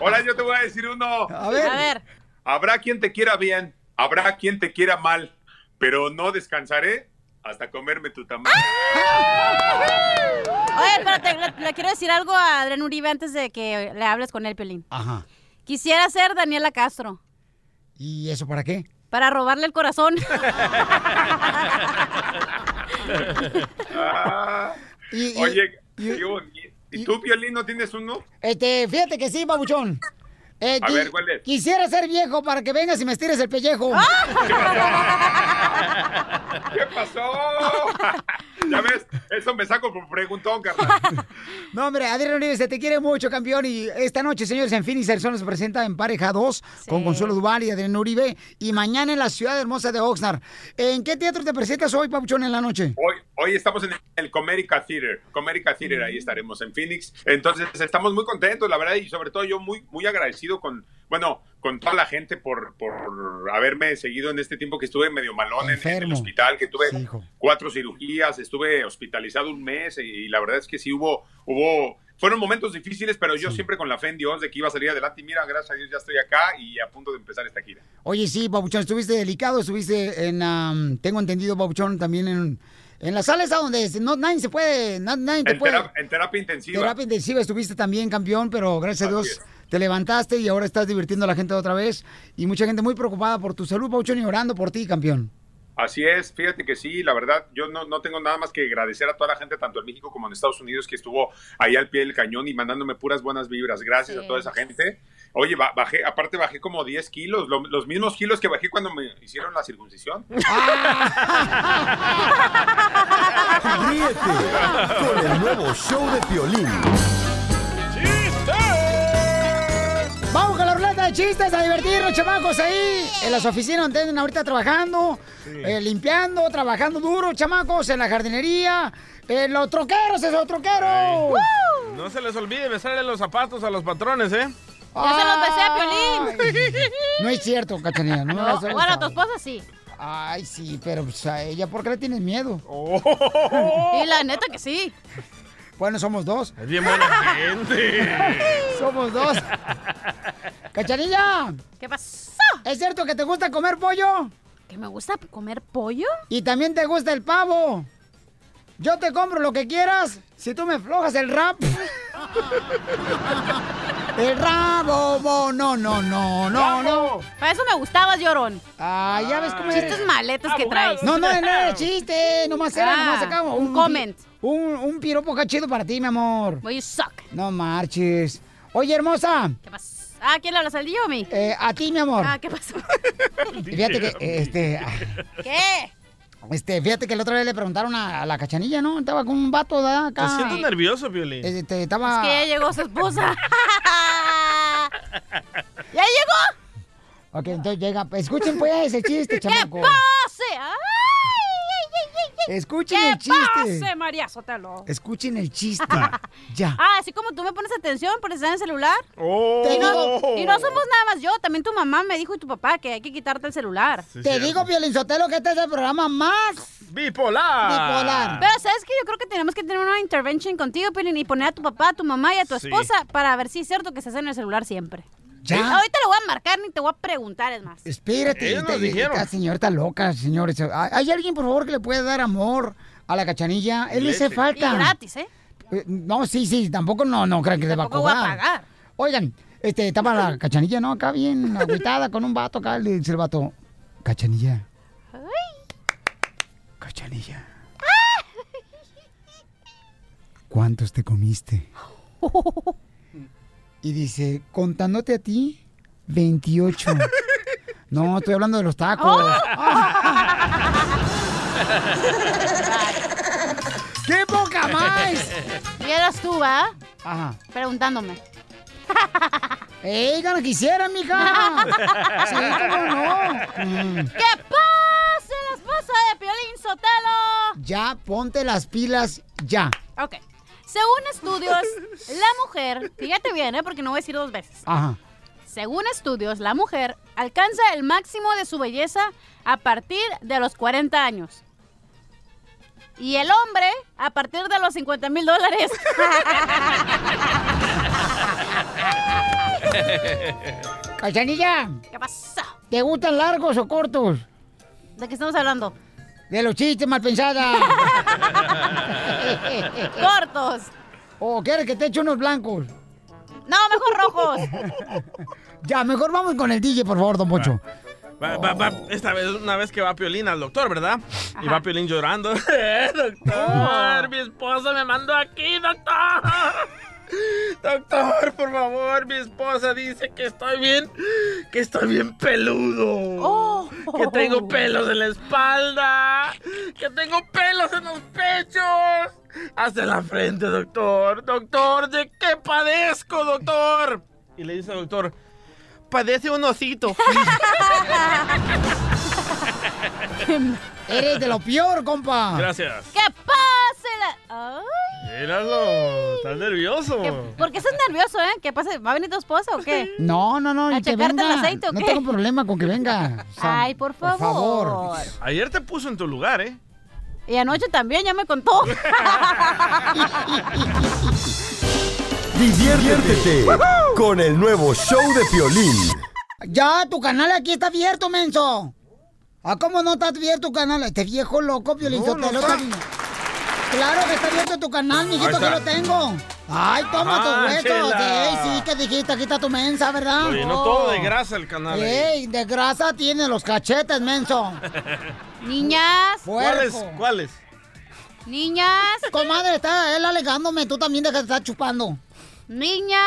Speaker 21: Ahora yo te voy a decir uno.
Speaker 2: A ver.
Speaker 9: A ver.
Speaker 21: Habrá quien te quiera bien, habrá quien te quiera mal, pero no descansaré hasta comerme tu tamal.
Speaker 9: Oye, espérate, le, le quiero decir algo a Adrián Uribe antes de que le hables con él, Pelín.
Speaker 2: Ajá.
Speaker 9: Quisiera ser Daniela Castro.
Speaker 2: ¿Y eso para qué?
Speaker 9: Para robarle el corazón.
Speaker 21: Ah,
Speaker 2: Y- y-
Speaker 21: Oye, qué bonito. ¿Y tú, Piolín, no tienes uno?
Speaker 2: Este, fíjate que sí, babuchón. Eh,
Speaker 21: A ver, ¿cuál es?
Speaker 2: Quisiera ser viejo para que vengas y me estires el pellejo.
Speaker 21: ¿Qué pasó? ya ves, eso me saco por preguntón, carnal.
Speaker 2: No, hombre, Adrián Uribe, se te quiere mucho, campeón. Y esta noche, señores, en Phoenix, Arizona, se presenta en Pareja 2 con Consuelo Duval y Adrián Uribe. Y mañana en la ciudad hermosa de Oxnard. ¿En qué teatro te presentas hoy, Pabuchón, en la noche?
Speaker 21: Hoy, hoy estamos en el Comerica Theater. Comerica Theater, ahí estaremos en Phoenix. Entonces, estamos muy contentos, la verdad, y sobre todo yo muy, muy agradecido con, bueno, con toda la gente por, por haberme seguido en este tiempo que estuve medio malón en, en el hospital, que tuve cuatro cirugías, estuve hospitalizado un mes y, y la verdad es que sí hubo, hubo, fueron momentos difíciles, pero yo siempre con la fe en Dios de que iba a salir adelante y mira, gracias a Dios ya estoy acá y a punto de empezar esta gira.
Speaker 2: Oye, sí, Pabuchón, estuviste delicado, estuviste en, am, tengo entendido, Pabuchón, también en, en la sala esa donde no, nadie se puede, na- nadie te
Speaker 21: En,
Speaker 2: puede...
Speaker 21: tera- en terapia intensiva.
Speaker 2: Terapia intensiva estuviste también, campeón, pero gracias a Dios te levantaste y ahora estás divirtiendo a la gente otra vez. Y mucha gente muy preocupada por tu salud, Pabuchón, y orando por ti, campeón.
Speaker 21: Así es, fíjate que sí, la verdad, yo no, no tengo nada más que agradecer a toda la gente, tanto en México como en Estados Unidos, que estuvo ahí al pie del cañón y mandándome puras buenas vibras. Gracias a toda esa gente. Oye, ba- bajé, aparte bajé como 10 kilos, lo- los mismos kilos que bajé cuando me hicieron la circuncisión.
Speaker 6: Ríete con el nuevo show de
Speaker 2: ruleta de chistes a divertirnos, chamacos, ahí en las oficinas donde andan ahorita trabajando, eh, limpiando, trabajando duro, chamacos, en la jardinería, en los troqueros, esos troqueros.
Speaker 3: No se les olvide besarle los zapatos a los patrones, ¿eh?
Speaker 9: Ya se los besé a Piolín.
Speaker 2: No es cierto, Cachanilla. No,
Speaker 9: No, bueno, a tu esposa sí.
Speaker 2: Ay, sí, pero pues, a ella, ¿por qué le tienes miedo?
Speaker 9: Y la neta que sí.
Speaker 2: Bueno, somos dos.
Speaker 3: Es bien buena gente.
Speaker 2: Somos dos. Cachanilla.
Speaker 9: ¿Qué pasó?
Speaker 2: ¿Es cierto que te gusta comer pollo?
Speaker 9: ¿Que me gusta comer pollo?
Speaker 2: Y también te gusta el pavo. Yo te compro lo que quieras si tú me flojas el rap. el rabo, bo, no, no, no, no, no.
Speaker 9: Para eso me gustabas, llorón.
Speaker 2: Ah, ya ves cómo eres.
Speaker 9: Chistes maletas que traes.
Speaker 2: No, no, no era chiste, nomás era,
Speaker 9: Ah,
Speaker 2: nomás acá.
Speaker 9: un comment.
Speaker 2: Un, un piropo cachido para ti, mi amor.
Speaker 9: Well, you suck.
Speaker 2: No marches. Oye, hermosa.
Speaker 9: ¿Qué pasa? Ah, ¿quién le hablas, al DJ o a mí?
Speaker 2: Eh, a ti, mi amor.
Speaker 9: Ah, ¿qué pasó?
Speaker 2: Fíjate que, este,
Speaker 9: ¿Qué?
Speaker 2: este, fíjate que la otra vez le preguntaron a, a la cachanilla, ¿no? Estaba con un vato de acá.
Speaker 3: Te siento nervioso, Piolín.
Speaker 2: Este, estaba...
Speaker 9: Es que ya llegó su esposa. ¿Ya llegó?
Speaker 2: Ok, entonces llega. Escuchen pues ese chiste,
Speaker 9: ¿Qué
Speaker 2: chamaco.
Speaker 9: pase? ¡Ay, ay, ay, ay, ay!
Speaker 2: Escuchen
Speaker 9: ¿Qué
Speaker 2: el chiste.
Speaker 9: pase, María Sotelo?
Speaker 2: Escuchen el chiste. ya.
Speaker 9: Ah, así como tú me pones atención por estar en el celular.
Speaker 3: Oh.
Speaker 2: Te
Speaker 9: Y no, y no somos nada más yo, también tu mamá me dijo y tu papá que hay que quitarte el celular.
Speaker 2: Te digo, Violín Sotelo, que este es el programa más
Speaker 3: Bipolar.
Speaker 2: bipolar.
Speaker 9: Pero sabes que yo creo que tenemos que tener una intervention contigo, Pelín, y poner a tu papá, a tu mamá y a tu
Speaker 3: Sí.
Speaker 9: esposa para ver si es cierto que estás en el celular siempre.
Speaker 2: Ya.
Speaker 9: Ahorita le voy a marcar ni te voy a preguntar, es más.
Speaker 2: Espérate,
Speaker 3: Ellos
Speaker 2: esta,
Speaker 3: nos dijeron.
Speaker 2: esta señora está loca, señores. ¿Hay hay alguien, por favor, que le pueda dar amor a la cachanilla? Él le hace
Speaker 3: Leche.
Speaker 9: Y
Speaker 2: falta.
Speaker 9: gratis, ¿eh?
Speaker 2: Eh, No, sí, sí, tampoco no, no crean que le va a
Speaker 9: Tampoco voy a
Speaker 2: cobrar.
Speaker 9: pagar.
Speaker 2: Oigan, este, estaba la cachanilla, ¿no? Acá bien agüitada con un vato acá, le dice el vato, cachanilla. Cachanilla. ¿Cuántos te comiste? Y dice, contándote a ti, 28. No, estoy hablando de los tacos. ¡Qué poca más!
Speaker 9: Y eras tú, ¿va?
Speaker 2: Ajá.
Speaker 9: Preguntándome.
Speaker 2: ¡Ey, gana quisiera, mija! Sí, cómo no. Mm.
Speaker 9: ¿Qué pase la esposa de Piolín Sotelo?
Speaker 2: Ya, ponte las pilas, ya.
Speaker 9: Ok. Según estudios, la mujer, fíjate bien, ¿eh? Porque no voy a decir dos veces.
Speaker 2: Ajá.
Speaker 9: Según estudios, la mujer alcanza el máximo de su belleza a partir de los 40 años. Y el hombre a partir de los 50 mil dólares.
Speaker 2: Cachanilla,
Speaker 9: ¿Qué pasa?
Speaker 2: ¿te gustan largos o cortos?
Speaker 9: ¿De qué estamos hablando?
Speaker 2: De los chistes mal pensadas.
Speaker 9: Cortos.
Speaker 2: ¿O quieres que te eche unos blancos?
Speaker 9: No, mejor rojos.
Speaker 2: Ya, mejor vamos con el DJ, por favor, don Pocho.
Speaker 3: Va, va, va, esta vez, una vez que va Piolín al doctor, ¿verdad? Y va Piolín llorando. Eh, doctor, mi esposa me mandó aquí, doctor. Doctor, por favor, mi esposa dice que estoy bien, que estoy bien peludo.
Speaker 9: Oh.
Speaker 3: Que tengo pelos en la espalda, que tengo pelos en los pechos, hasta la frente, doctor. Doctor, ¿de qué padezco, doctor? Y le dice al doctor, padece un osito.
Speaker 2: Eres de lo peor, compa.
Speaker 3: Gracias.
Speaker 9: ¡Que pase la... Ay,
Speaker 3: Míralo, estás nervioso.
Speaker 9: ¿qué- ¿Por qué estás nervioso, eh? ¿Qué pasa? ¿Va a venir tu esposa o qué?
Speaker 2: No, no, no,
Speaker 9: ¿A
Speaker 2: y que
Speaker 9: el aceite o
Speaker 2: no
Speaker 9: qué?
Speaker 2: tengo problema con que venga. O sea,
Speaker 9: Ay, por favor.
Speaker 2: favor.
Speaker 3: Ayer te puso en tu lugar, ¿eh?
Speaker 9: Y anoche también, ya me contó.
Speaker 6: Diviértete con el nuevo show de Piolín.
Speaker 2: Ya, tu canal aquí está abierto, menso. ¿Ah, cómo no está abierto tu canal? Este viejo loco, Piolín
Speaker 3: No, no
Speaker 2: Sotelo,
Speaker 3: está.
Speaker 2: está- Claro que está abierto tu canal, mijito, que lo tengo. Ay, toma
Speaker 3: Ajá,
Speaker 2: tus huesos.
Speaker 3: chela.
Speaker 2: Ey, sí, que dijiste, aquí está tu mensa, ¿verdad?
Speaker 3: Lo llenó todo de grasa el canal.
Speaker 2: Ey, de grasa tiene los cachetes, menso.
Speaker 9: Niñas,
Speaker 3: ¿Cuáles? ¿Cuáles?
Speaker 9: niñas,
Speaker 2: Comadre, está él alegándome, tú también dejas de estar chupando.
Speaker 9: Niñas.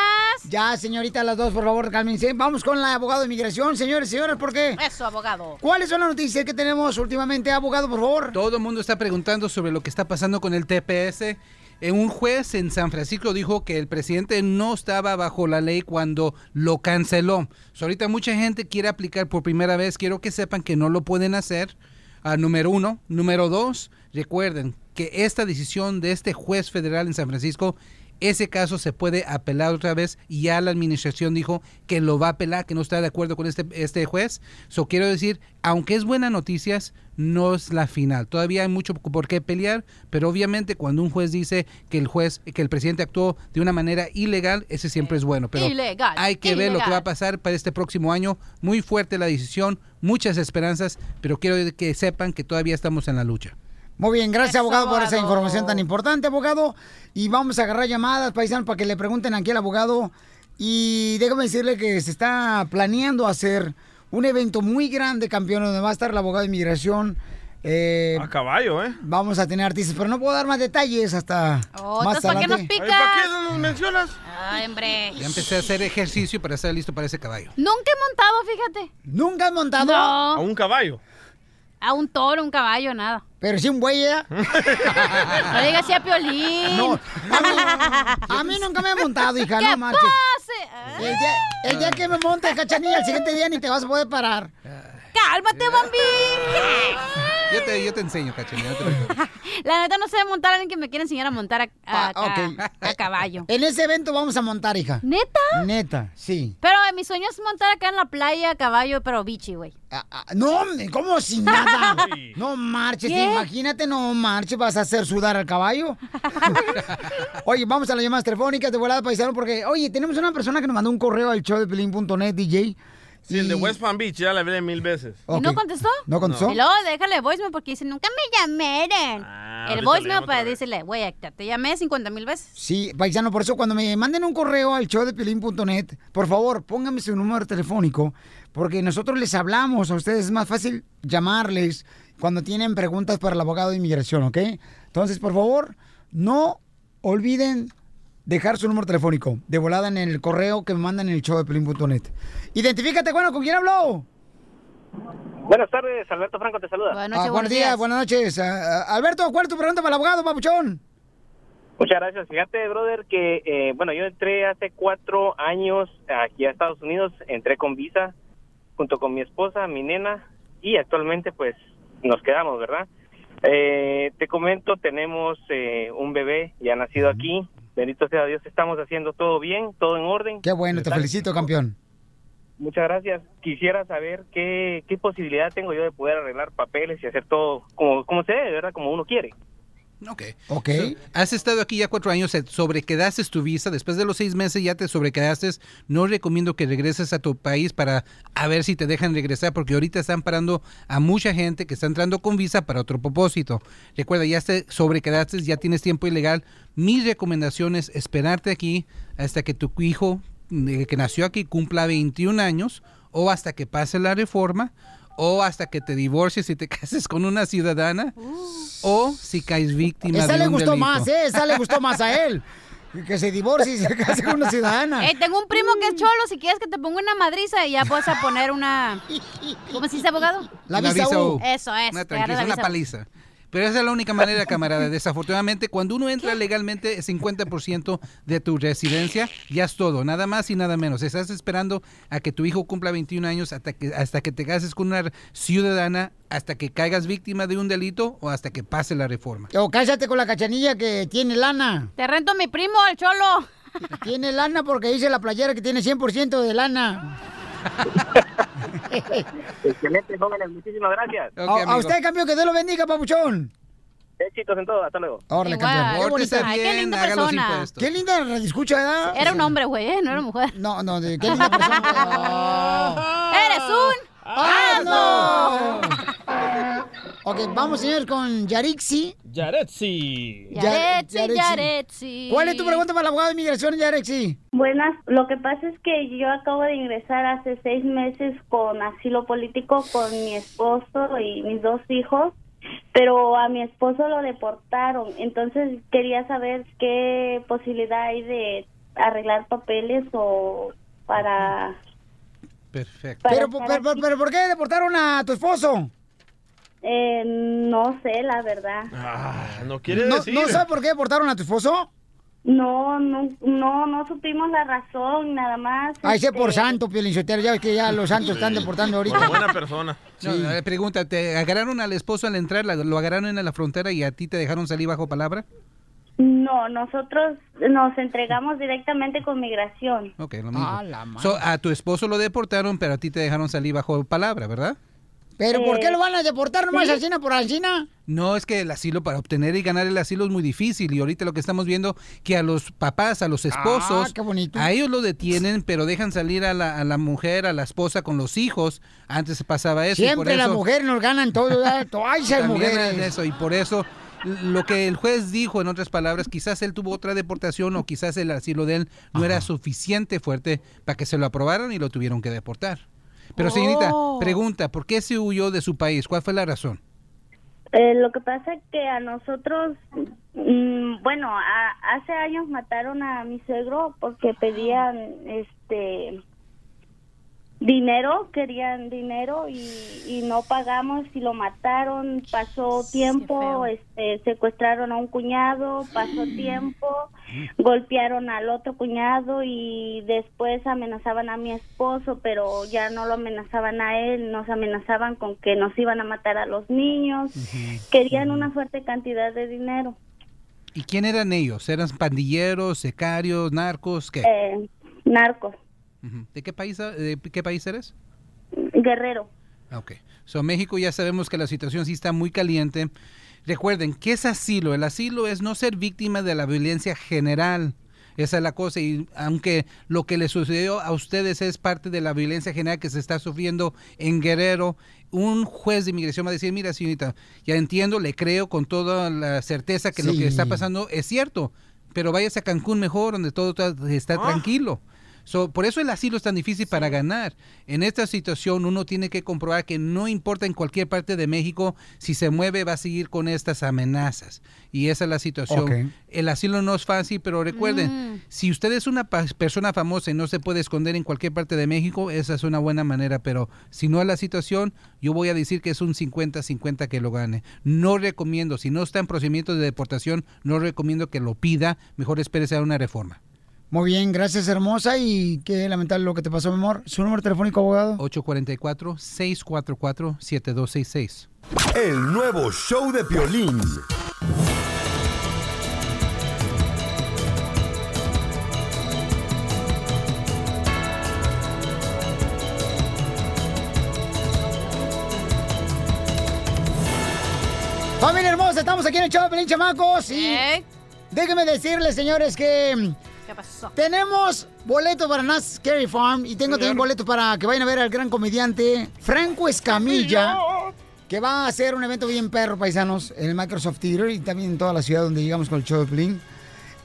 Speaker 2: Ya, señorita, las dos, por favor, cálmense. Vamos con la abogado de inmigración, señores y señoras, ¿por qué?
Speaker 9: Eso, abogado.
Speaker 2: ¿Cuáles son las noticias que tenemos últimamente, abogado, por favor?
Speaker 22: Todo el mundo está preguntando sobre lo que está pasando con el TPS. Eh, Un juez en San Francisco dijo que el presidente no estaba bajo la ley cuando lo canceló. So, ahorita mucha gente quiere aplicar por primera vez. Quiero que sepan que no lo pueden hacer. Ah, número uno. Número dos, recuerden que esta decisión de este juez federal en San Francisco ese caso se puede apelar otra vez y ya la administración dijo que lo va a apelar, que no está de acuerdo con este, este juez. So quiero decir, aunque es buena noticias, no es la final. Todavía hay mucho por qué pelear, pero obviamente cuando un juez dice que el juez, que el presidente actuó de una manera ilegal, ese siempre es bueno. Pero
Speaker 9: Ilegal,
Speaker 22: hay que ver lo que va a pasar para este próximo año. Muy fuerte la decisión, muchas esperanzas, pero quiero que sepan que todavía estamos en la lucha.
Speaker 2: Muy bien, gracias
Speaker 22: Eso,
Speaker 2: abogado por esa
Speaker 22: abogado.
Speaker 2: información tan importante, abogado. Y vamos a agarrar llamadas, paisanos, para que le pregunten aquí al abogado. Y déjame decirle que se está planeando hacer un evento muy grande, campeón, donde va a estar el abogado de inmigración. Eh,
Speaker 3: A caballo, ¿eh?
Speaker 2: Vamos a tener artistas, pero no puedo dar más detalles hasta
Speaker 9: Oh,
Speaker 2: más
Speaker 9: ¿para qué nos picas?
Speaker 3: ¿Para qué no nos mencionas?
Speaker 9: Ay, hombre.
Speaker 22: Ya empecé a hacer ejercicio para estar listo para ese caballo.
Speaker 9: Nunca he montado, fíjate.
Speaker 2: ¿Nunca has montado?
Speaker 9: No.
Speaker 3: A un caballo.
Speaker 9: A un toro, un caballo, nada.
Speaker 2: Pero sí un buey, ¿eh?
Speaker 9: No digas así a Piolín.
Speaker 2: No, a mí, a mí nunca me he montado, hija,
Speaker 9: ¿Qué
Speaker 2: no marches.
Speaker 9: pase?
Speaker 2: El día, el día que me montes, cachanilla, el siguiente día ni te vas a poder parar.
Speaker 9: Cálmate, Bambi.
Speaker 22: Yo te, yo te enseño, cachanilla. no.
Speaker 9: La neta no sé montar a alguien que me quiera enseñar a montar a, a-
Speaker 2: Ah,
Speaker 9: a- a caballo.
Speaker 2: En ese evento vamos a montar, hija.
Speaker 9: ¿Neta?
Speaker 2: Neta, sí.
Speaker 9: Pero eh, mi sueño es montar acá en la playa a caballo, pero bichi, güey.
Speaker 2: Ah, No, ¿cómo sin nada? No marches,
Speaker 9: ¿Qué?
Speaker 2: Imagínate, no marches, vas a hacer sudar al caballo. oye, vamos a las llamadas telefónicas de volada paisano porque, oye, tenemos una persona que nos mandó un correo al show de pelín.net, DJ.
Speaker 3: Sí, el de West Palm Beach, ya la hablé mil veces.
Speaker 9: ¿Y no contestó?
Speaker 2: ¿No contestó?
Speaker 9: Y luego déjale voicemail porque dice, nunca me llamaron. el
Speaker 3: Ah, le
Speaker 9: voicemail para decirle, güey, te llamé 50 mil veces.
Speaker 2: Sí, paisano, por eso cuando me manden un correo al show de pelín.net, por favor, pónganme su número telefónico, porque nosotros les hablamos a ustedes, es más fácil llamarles cuando tienen preguntas para el abogado de inmigración, ¿ok? Entonces, por favor, no olviden dejar su número telefónico de volada en el correo que me mandan en el show de pelín.net. Identifícate, bueno, ¿con quién habló?
Speaker 23: Buenas tardes, Alberto Franco te saluda.
Speaker 2: Ah, buenos días, buenas noches. Ah, ah, Alberto, ¿cuál es tu pregunta para el abogado, papuchón?
Speaker 23: Muchas gracias. Fíjate, brother, que, eh, bueno, yo entré hace cuatro años aquí a Estados Unidos, entré con visa junto con mi esposa, mi nena, y actualmente pues nos quedamos, ¿verdad? Eh, te comento, tenemos eh, un bebé ya nacido aquí, bendito sea Dios, estamos haciendo todo bien, todo en orden.
Speaker 2: Qué bueno, te felicito, campeón.
Speaker 23: Muchas gracias. Quisiera saber qué, qué posibilidad tengo yo de poder arreglar papeles y hacer todo como, como se debe, ¿verdad? Como uno quiere.
Speaker 22: Ok.
Speaker 2: Ok.
Speaker 22: has estado aquí ya cuatro años, te sobrequedaste tu visa, después de los seis meses ya te sobrequedaste. No recomiendo que regreses a tu país para a ver si te dejan regresar, porque ahorita están parando a mucha gente que está entrando con visa para otro propósito. Recuerda, ya te sobrequedaste, ya tienes tiempo ilegal. Mi recomendación es esperarte aquí hasta que tu hijo eh, que nació aquí cumpla 21 años o hasta que pase la reforma o hasta que te divorcies y te cases con una ciudadana o si caes víctima
Speaker 2: Esa
Speaker 22: de
Speaker 2: le
Speaker 22: un
Speaker 2: gustó
Speaker 22: delito.
Speaker 2: más, ¿eh? Esa le gustó más a él. Que se divorcie y se case con una ciudadana.
Speaker 9: Eh, tengo un primo que es cholo, si quieres que te ponga una madriza y ya puedes a poner una... ¿Cómo se dice, abogado?
Speaker 22: La visa U.
Speaker 9: Eso es.
Speaker 22: Una tranquila,
Speaker 9: la
Speaker 22: una paliza. Pero esa es la única manera, camarada. Desafortunadamente, cuando uno entra legalmente, es 50% de tu residencia, ya es todo, nada más y nada menos. Estás esperando a que tu hijo cumpla 21 años, hasta que, hasta que te cases con una ciudadana, hasta que caigas víctima de un delito o hasta que pase la reforma.
Speaker 2: O cállate con la cachanilla que tiene lana.
Speaker 9: Te rento a mi primo, el cholo.
Speaker 2: Tiene lana porque dice la playera que tiene 100% de lana.
Speaker 23: Excelente, jóvenes, muchísimas gracias.
Speaker 2: a, a usted, campeón, que Dios lo bendiga, papuchón.
Speaker 23: Éxitos en todo, hasta luego.
Speaker 2: Órale, campeón. Qué
Speaker 9: Pórtese
Speaker 2: bonita.
Speaker 9: bien, Ay, qué linda persona.
Speaker 2: Qué linda la escucha, ¿verdad?
Speaker 9: Era un hombre, güey, ¿eh? No era mujer.
Speaker 2: No, no, de qué linda persona.
Speaker 9: ¡Eres un...
Speaker 2: ¡Ah, no! ok, vamos, señor, con Yarixi.
Speaker 3: Yaretsi.
Speaker 9: Yaretsi,
Speaker 2: Yaretsi.
Speaker 9: Yaretsi.
Speaker 2: ¿Cuál es tu pregunta para el abogado de inmigración, Yarexi?
Speaker 7: Buenas, lo que pasa es que yo acabo de ingresar hace seis meses con asilo político con mi esposo y mis dos hijos, pero a mi esposo lo deportaron. Entonces quería saber qué posibilidad hay de arreglar papeles o para...
Speaker 22: Perfecto.
Speaker 2: Pero, pero, pero, pero, ¿por qué deportaron a tu esposo?
Speaker 7: Eh, no sé, la verdad.
Speaker 3: Ah, no quiere
Speaker 2: ¿No,
Speaker 3: decir.
Speaker 2: ¿No sabe por qué deportaron a tu esposo?
Speaker 7: No, no, no, no supimos la razón, nada más.
Speaker 2: Ay, sé
Speaker 7: este,
Speaker 2: por santo, Pielinchotero. Ya ves que ya los santos están deportando ahorita.
Speaker 3: Por buena persona.
Speaker 22: No, no, eh, pregunta, ¿te agarraron al esposo al entrar, lo agarraron en la frontera y a ti te dejaron salir bajo palabra?
Speaker 24: No, nosotros nos entregamos directamente con migración.
Speaker 22: Ok, lo mismo. So, a tu esposo lo deportaron, pero a ti te dejaron salir bajo palabra, ¿verdad?
Speaker 2: ¿Pero por
Speaker 24: Eh,
Speaker 2: qué lo van a deportar nomás
Speaker 24: sí.
Speaker 2: Alcina por Alcina?
Speaker 22: No, es que el asilo, para obtener y ganar el asilo es muy difícil. Y ahorita lo que estamos viendo, que a los papás, a los esposos,
Speaker 2: Ah, qué bonito.
Speaker 22: a ellos lo detienen, pero dejan salir a la, a la mujer, a la esposa con los hijos. Antes pasaba eso. y por
Speaker 2: Siempre las
Speaker 22: eso-
Speaker 2: mujeres nos ganan todo. Ay, esas
Speaker 22: También
Speaker 2: mujeres.
Speaker 22: es eso, y por eso lo que el juez dijo, en otras palabras, quizás él tuvo otra deportación o quizás el asilo de él no era suficiente fuerte para que se lo aprobaran y lo tuvieron que deportar. Pero señorita,
Speaker 24: Oh.
Speaker 22: pregunta, ¿por qué se huyó de su país? ¿Cuál fue la razón?
Speaker 24: Eh, lo que pasa es que a nosotros, mm, bueno, a- hace años mataron a mi suegro porque pedían este dinero, querían dinero y, y no pagamos y lo mataron, pasó tiempo, este, secuestraron a un cuñado, pasó tiempo, golpearon al otro cuñado y después amenazaban a mi esposo, pero ya no lo amenazaban a él, nos amenazaban con que nos iban a matar a los niños, querían una fuerte cantidad de dinero.
Speaker 22: ¿Y quién eran ellos? ¿Eran pandilleros, secarios, narcos? ¿Qué?
Speaker 24: Eh, narcos,
Speaker 22: ¿De qué país, de qué país eres?
Speaker 24: guerrero.
Speaker 22: Ah, Ok. So, México ya sabemos que la situación sí está muy caliente. Recuerden, ¿qué es asilo? El asilo es no ser víctima de la violencia general. Esa es la cosa. Y aunque lo que le sucedió a ustedes es parte de la violencia general que se está sufriendo en Guerrero, un juez de inmigración va a decir, mira, señorita, ya entiendo, le creo con toda la certeza que lo que está pasando es cierto, pero váyase a Cancún mejor, donde todo está, está tranquilo. So, por eso el asilo es tan difícil para ganar. En esta situación uno tiene que comprobar que no importa en cualquier parte de México, si se mueve va a seguir con estas amenazas. Y esa es la situación. El asilo no es fácil, pero recuerden,
Speaker 2: Mm.
Speaker 22: si usted es una persona famosa y no se puede esconder en cualquier parte de México, esa es una buena manera, pero si no es la situación, yo voy a decir que es un 50-50 que lo gane. No recomiendo, si no está en procedimiento de deportación, no recomiendo que lo pida, mejor espérese a una reforma.
Speaker 2: Muy bien, gracias hermosa y qué lamentable lo que te pasó, mi amor. ¿Su número telefónico, abogado?
Speaker 22: 844-644-7266.
Speaker 6: El nuevo show de Piolín.
Speaker 2: Familia hermosa, estamos aquí en el show de Pelín Chamacos y déjenme decirles, señores, que
Speaker 9: ¿Qué pasó?
Speaker 2: tenemos boletos para Nas Scary Farm y tengo también boletos para que vayan a ver al gran comediante Franco Escamilla, que va a hacer un evento bien perro, paisanos, en el Microsoft Theater y también en toda la ciudad donde llegamos con el show de Pelín.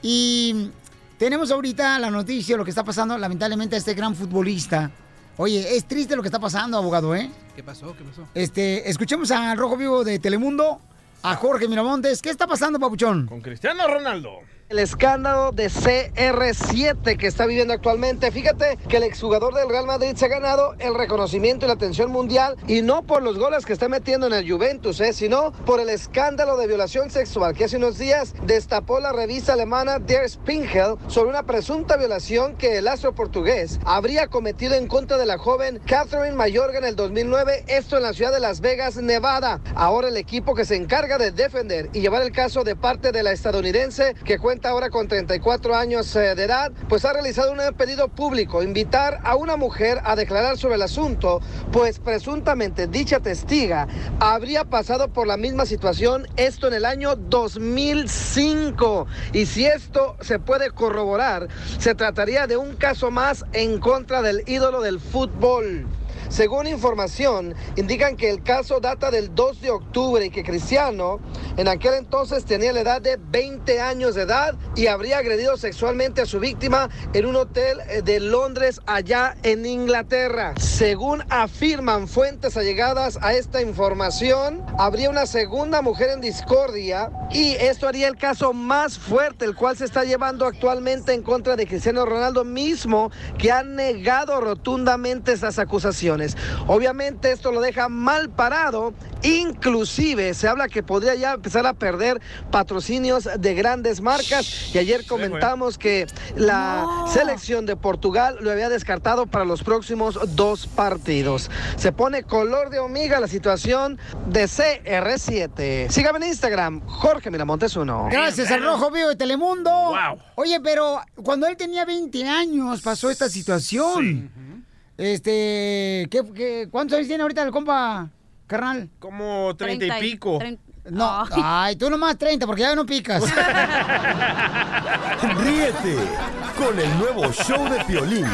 Speaker 2: Y tenemos ahorita la noticia, lo que está pasando, lamentablemente, a este gran futbolista. Oye, es triste lo que está pasando, abogado, ¿eh?
Speaker 22: ¿Qué pasó? ¿Qué pasó?
Speaker 2: Este, escuchemos al Rojo Vivo de Telemundo, a Jorge Miramontes. ¿Qué está pasando, papuchón?
Speaker 3: Con Cristiano Ronaldo.
Speaker 4: El escándalo de CR7 que está viviendo actualmente. Fíjate que el exjugador del Real Madrid se ha ganado el reconocimiento y la atención mundial y no por los goles que está metiendo en el Juventus, eh, sino por el escándalo de violación sexual que hace unos días destapó la revista alemana Der Spiegel sobre una presunta violación que el astro portugués habría cometido en contra de la joven Catherine Mayorga en el 2009, esto en la ciudad de Las Vegas, Nevada. Ahora el equipo que se encarga de defender y llevar el caso de parte de la estadounidense que ahora con 34 años eh, de edad, pues ha realizado un pedido público, invitar a una mujer a declarar sobre el asunto, pues presuntamente dicha testiga habría pasado por la misma situación, esto en el año 2005. Y si esto se puede corroborar, se trataría de un caso más en contra del ídolo del fútbol. Según información, indican que el caso data del 2 de octubre y que Cristiano en aquel entonces tenía la edad de 20 años de edad y habría agredido sexualmente a su víctima en un hotel eh, de Londres allá en Inglaterra. Según afirman fuentes allegadas a esta información, habría una segunda mujer en discordia y esto haría el caso más fuerte, el cual se está llevando actualmente en contra de Cristiano Ronaldo mismo, que ha negado rotundamente esas acusaciones. Obviamente esto lo deja mal parado, inclusive se habla que podría ya empezar a perder patrocinios de grandes marcas y ayer comentamos que la selección de Portugal lo había descartado para los próximos dos partidos. Se pone color de hormiga la situación de CR7. Sígame en Instagram, Jorge Miramontes uno.
Speaker 2: Gracias al Rojo Vivo de Telemundo. Oye, pero cuando él tenía 20 años pasó esta situación. Este, ¿qué, qué, cuántos años tiene ahorita el compa, carnal?
Speaker 3: Como treinta y pico.
Speaker 2: No, ay, tú nomás 30, porque ya no picas.
Speaker 6: Ríete con el nuevo show de Piolín.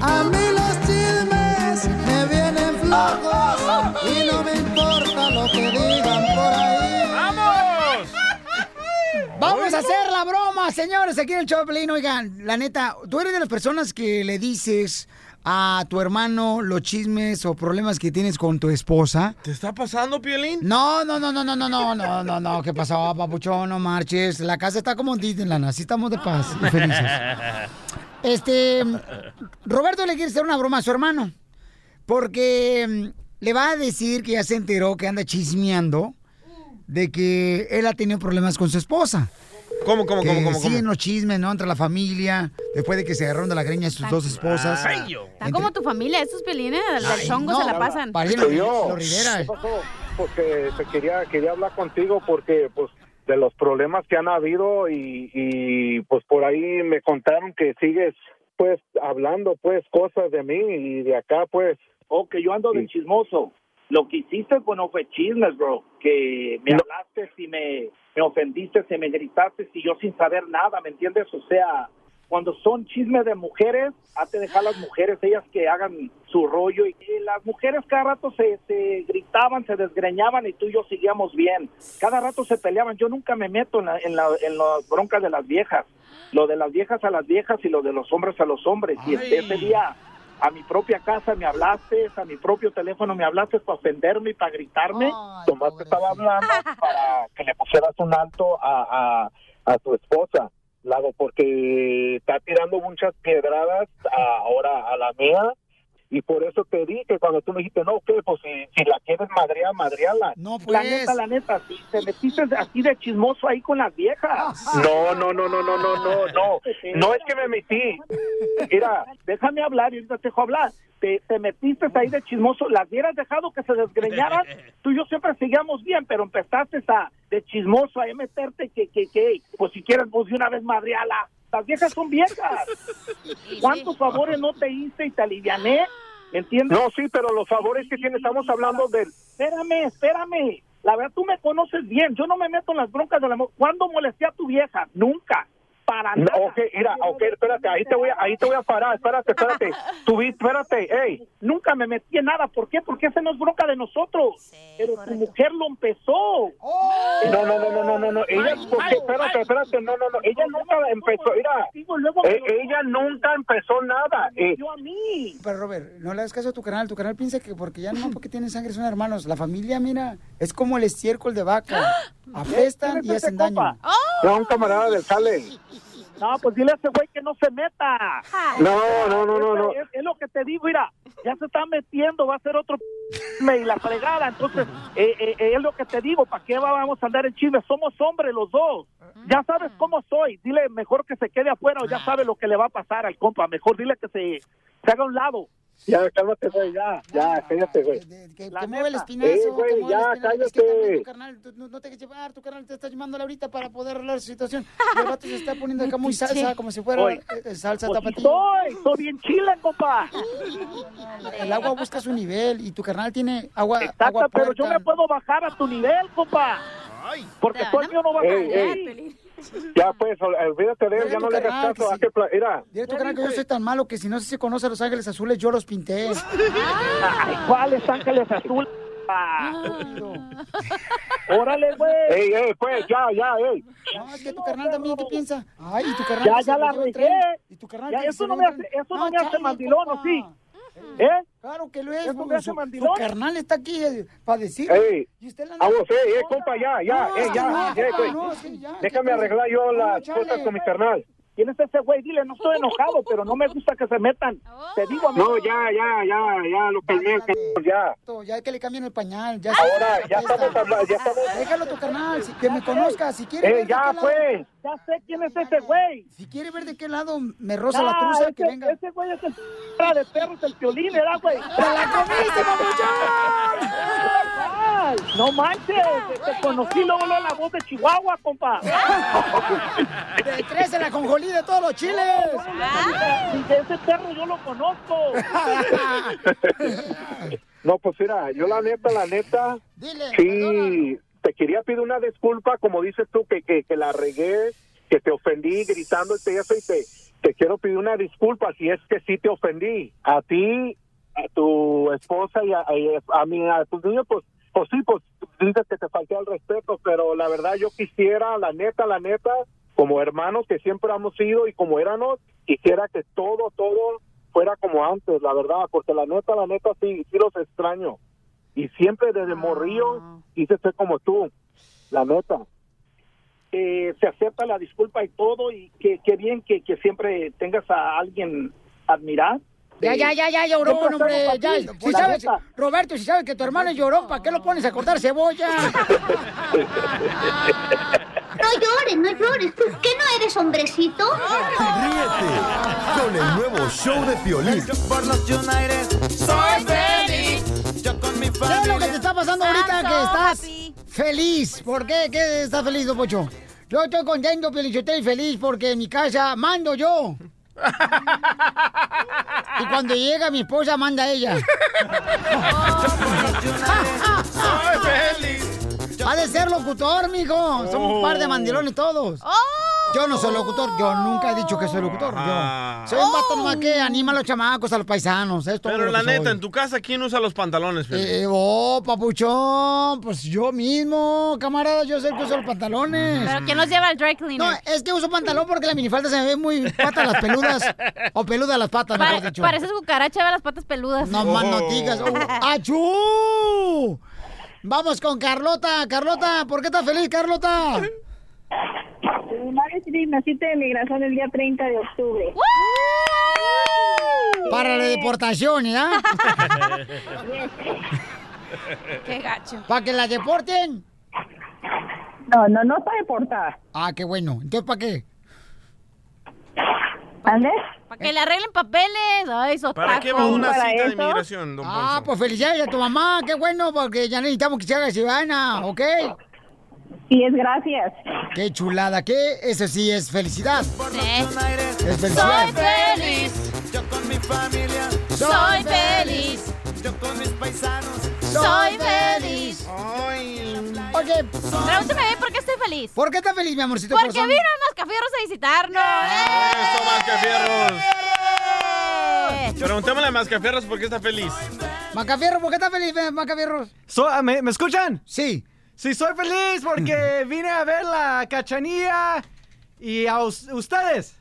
Speaker 11: A mí los chismes me vienen flojos y no me importa lo que digan por ahí.
Speaker 3: ¡Vamos!
Speaker 2: Vamos a hacer la broma, señores, aquí en el show de Piolín. Oigan, la neta, tú eres de las personas que le dices a tu hermano los chismes o problemas que tienes con tu esposa.
Speaker 3: ¿Te está pasando, Piolín?
Speaker 2: No, no, no, no, no, no, no, no, no, no. ¿Qué pasó, papuchón? No marches. La casa está como en Disneyland, así estamos de paz y felices. Este, Roberto le quiere hacer una broma a su hermano. Porque mm, le va a decir que ya se enteró que anda chismeando de que él ha tenido problemas con su esposa.
Speaker 3: ¿Cómo, cómo,
Speaker 2: que
Speaker 3: cómo, cómo,
Speaker 2: siguen
Speaker 3: cómo?
Speaker 2: los chismes, ¿no? Entre la familia, después de que se agarraron de la greña sus dos esposas.
Speaker 9: Está como tu familia, estos pelines del chongo
Speaker 2: no,
Speaker 9: se la pasan.
Speaker 2: parecen
Speaker 10: Soy yo.
Speaker 2: Rivera.
Speaker 10: ¿Qué pasó? Porque te quería quería hablar contigo porque pues de los problemas que han habido y, y pues por ahí me contaron que sigues pues hablando pues cosas de mí y de acá pues
Speaker 25: Oh, que yo ando de chismoso. Lo que hiciste pues no fue chismes, bro. Que me hablaste y me, me ofendiste, y me gritaste y yo sin saber nada, ¿me entiendes? O sea, cuando son chismes de mujeres, hay que dejar a las mujeres ellas que hagan su rollo. Y, las mujeres cada rato se, se gritaban, se desgreñaban y tú y yo seguíamos bien. Cada rato se peleaban. Yo nunca me meto en, la- en, la- en las broncas de las viejas. Lo de las viejas a las viejas y lo de los hombres a los hombres. Y ese día a mi propia casa me hablaste, a mi propio teléfono me hablaste para ofenderme y para gritarme.
Speaker 10: Tomás te estaba hablando para que le pusieras un alto a, a, a tu esposa, Lago, porque está tirando muchas piedradas a- ahora a la mía. Y por eso te dije cuando tú me dijiste, no, que pues si, si la quieres madrear, madreala.
Speaker 2: No,
Speaker 25: La neta, la neta, si te metiste así de chismoso ahí con las viejas.
Speaker 10: No, no, no, no, no, no, no, no. No es que me metí.
Speaker 25: Mira, déjame hablar y ahorita te dejo hablar. Te, te metiste ahí de chismoso, las hubieras dejado que se desgreñaran, tú y yo siempre seguíamos bien, pero empezaste a, de chismoso a meterte que, que, que, pues si quieres, pues de una vez madreala. Las viejas son viejas. ¿Cuántos favores no te hice y te aliviané? ¿Me entiendes?
Speaker 10: No, sí, pero los favores que tiene, estamos hablando del...
Speaker 25: Espérame, espérame. La verdad, tú me conoces bien. Yo no me meto en las broncas del amor. ¿Cuándo molesté a tu vieja? Nunca. Para
Speaker 10: No,
Speaker 25: nada.
Speaker 10: ok, mira, ok, espérate, ahí te voy a, ahí te voy a parar, espérate, espérate. Tú, vi- espérate, hey.
Speaker 25: Nunca me metí en nada. ¿Por qué? Porque esa no es bronca de nosotros. Pero tu mujer lo empezó.
Speaker 10: No, no, no, no, no, no, no, ella, porque, espérate, espérate, no, no, no, ella nunca empezó, mira, eh, ella nunca empezó nada. eh,
Speaker 25: a mí.
Speaker 2: Pero Robert, no le hagas caso a tu canal. Tu canal piensa que porque ya no porque tienen sangre son hermanos. La familia, mira, es como el estiércol de vaca. Apestan y hacen daño.
Speaker 10: no, un camarada del Cale.
Speaker 25: No, pues dile a ese güey que no se meta.
Speaker 10: No, no, no, no, no.
Speaker 25: Es, es lo que te digo, mira, ya se está metiendo, va a ser otro me y la fregada. Entonces, eh, eh, eh, es lo que te digo, ¿para qué va- vamos a andar en chisme? Somos hombres los dos. Ya sabes cómo soy. Dile mejor que se quede afuera o ya sabe lo que le va a pasar al compa. Mejor dile que se, se haga a un lado.
Speaker 10: Ya, cálmate, güey, ya, ya, cállate, güey.
Speaker 2: Que,
Speaker 25: La
Speaker 2: que mueve el espinazo.
Speaker 10: Eh,
Speaker 2: que
Speaker 10: güey,
Speaker 2: mueve
Speaker 10: ya,
Speaker 2: el espinazo. Es que también
Speaker 10: cállate.
Speaker 2: tu carnal, tú no, no te dejes llevar, tu carnal te está llamándole ahorita para poder arreglar su situación. Y el vato se está poniendo acá muy salsa, como si fuera
Speaker 25: Oye,
Speaker 2: eh, salsa
Speaker 25: pues sí
Speaker 2: tapatío.
Speaker 25: soy, soy bien chile, compa.
Speaker 2: El agua busca su nivel y tu carnal tiene agua,
Speaker 25: Exacto,
Speaker 2: agua
Speaker 25: pero yo me puedo bajar a tu nivel, compa. Porque tú el mío no va a
Speaker 10: ey. Ya, pues, ol- olvídate de él, ya no le hagas caso.
Speaker 2: que
Speaker 10: pla- Mira,
Speaker 2: Dile a tu carnal que yo soy tan malo que si no se conoce a los ángeles azules, yo los pinté.
Speaker 25: Ay, ¿cuáles ángeles azules? Órale, güey.
Speaker 10: ey, ey, pues, ya, ya, ey.
Speaker 2: No, es que tu carnal también, ¿qué piensa? Ay, y tu carnal.
Speaker 25: Ya, ya la regué.
Speaker 2: Y tu carnal
Speaker 25: Ya, eso no me hace, eso no me hace mandilón, ¿o sí? ¿Eh?
Speaker 2: Claro que lo es.
Speaker 25: ¿Eso me
Speaker 2: porque
Speaker 25: hace
Speaker 2: su, su carnal está aquí para decir.
Speaker 10: Ey,
Speaker 2: Y usted la anda-
Speaker 10: vamos, ey, ey, compa, ya, ya,
Speaker 2: No, es que
Speaker 10: ya,
Speaker 2: no, compa,
Speaker 10: güey.
Speaker 2: no, sí, ya,
Speaker 10: Déjame
Speaker 2: ¿qué
Speaker 10: arreglar yo las
Speaker 2: No, chale.
Speaker 10: cosas con mi carnal.
Speaker 25: ¿Quién es ese güey? Dile, no estoy enojado, pero no me gusta que se metan. Te digo, amigo.
Speaker 17: No, ya, ya, ya, ya, lo calmé, ya.
Speaker 2: Ya que le cambien el pañal. Ya
Speaker 17: Ahora, ya
Speaker 2: está.
Speaker 17: estamos hablando, ya estamos...
Speaker 2: Déjalo tu carnal, si- que me conozca, si quiere
Speaker 25: Eh, ya, pues. Ya sé quién es ese güey.
Speaker 2: Si quiere ver de qué lado me roza la
Speaker 25: Ah,
Speaker 2: truza,
Speaker 25: ese,
Speaker 2: que venga.
Speaker 25: Ese güey es el cara de perros, el piolín, ¿verdad, güey?
Speaker 2: ¡Te la comiste,
Speaker 25: Ay, No manches, te conocí luego la voz de Chihuahua, compa.
Speaker 2: De tres en la conjolí de todos los chiles.
Speaker 25: Y de ese perro yo lo conozco.
Speaker 17: No, pues mira, yo la neta, la neta,
Speaker 2: Dile,
Speaker 17: sí, te quería pedir una disculpa, como dices tú, que, que, la regué, que te ofendí gritando y eso, y te, te quiero pedir una disculpa si es que sí te ofendí. A ti, a tu esposa y a, y a, mí, a tus niños, pues, pues sí, pues dices que te falté al respeto, pero la verdad yo quisiera, la neta, la neta, como hermanos que siempre hemos sido y como éramos, quisiera que todo, todo fuera como antes, la verdad, porque la neta, la neta, sí, sí los extraño. Y siempre desde morrillo quise ser como tú, la neta.
Speaker 25: Eh, se acepta la disculpa y todo, y que, que bien que, que siempre tengas a alguien admirar.
Speaker 2: Ya, ya, ya, ya lloró,
Speaker 25: Siempre
Speaker 2: hombre. Ya, si sabes. Roberto, si sabes que tu hermano lloró, ¿para qué lo pones a cortar cebolla?
Speaker 26: No llores, no llores. ¿Tú qué no eres hombrecito?
Speaker 6: Ríete con el nuevo show de Piolín.
Speaker 11: Por los United soy feliz. Yo con mi
Speaker 2: ¿Qué es lo que te está pasando ahorita que estás
Speaker 11: happy.
Speaker 2: feliz? ¿Por qué? ¿Qué estás feliz, Don Pocho? Yo estoy contento, Pielichotel, y feliz porque en mi casa mando yo. y cuando llega mi esposa, manda ella.
Speaker 3: Soy feliz.
Speaker 2: Ha de ser locutor, mijo. Son un par de mandilones todos. Yo no soy locutor, yo nunca he dicho que soy locutor. Yo soy un vato nomás que anima a los chamacos, a los paisanos. Es todo
Speaker 3: Pero
Speaker 2: lo
Speaker 3: la
Speaker 2: que
Speaker 3: neta,
Speaker 2: soy.
Speaker 3: en tu casa, ¿quién usa los pantalones?
Speaker 2: Eh, oh, papuchón, pues yo mismo, camarada, yo sé que uso los pantalones.
Speaker 9: Pero ¿quién los lleva al dry cleaner?
Speaker 2: No, es que uso pantalón porque la minifalda se me ve muy patas las peludas. o peludas las patas, mejor dicho.
Speaker 9: pareces cucaracha, ve las patas peludas.
Speaker 2: No más no digas. Oh, ¡Achú! Vamos con Carlota. Carlota, ¿por qué estás feliz, Carlota?
Speaker 7: Mi madre tiene una cita de migración el día 30 de octubre.
Speaker 2: Para la deportación, ¿ya?
Speaker 9: Qué gacho.
Speaker 2: ¿Para que la deporten?
Speaker 7: No, no, no está deportada.
Speaker 2: Ah, qué bueno. Entonces, ¿para qué?
Speaker 7: ¿Ande?
Speaker 9: Para que le arreglen papeles. Ay, sotaco.
Speaker 3: ¿Para qué va una
Speaker 7: ¿Para
Speaker 3: cita de
Speaker 7: eso?
Speaker 3: inmigración, don
Speaker 2: Ah,
Speaker 3: Poncho?
Speaker 2: pues felicidades a tu mamá. Qué bueno, porque ya necesitamos que se haga ciudadana, ¿ok?
Speaker 7: Sí, es gracias.
Speaker 2: Qué chulada, ¿qué? Eso sí es felicidad. Es
Speaker 9: Soy
Speaker 2: felicidad.
Speaker 9: feliz.
Speaker 11: Yo con mi familia
Speaker 9: Soy feliz.
Speaker 11: Yo con mis paisanos
Speaker 9: Soy feliz.
Speaker 2: Oye,
Speaker 9: Pregúntame a mí por qué estoy feliz.
Speaker 2: ¿por qué estás feliz, mi amorcito
Speaker 9: Porque
Speaker 2: corazón?
Speaker 9: vino a Mascafierros a visitarnos.
Speaker 3: ¡Eso, Mascafierros! Preguntémosle a Mascafierros por qué está feliz.
Speaker 2: Macafierro, ¿por qué estás feliz, eh, Macafierros?
Speaker 27: So- ¿me, me escuchan?
Speaker 2: Sí.
Speaker 27: Sí, soy feliz porque vine a ver la cachanilla y a us- ustedes.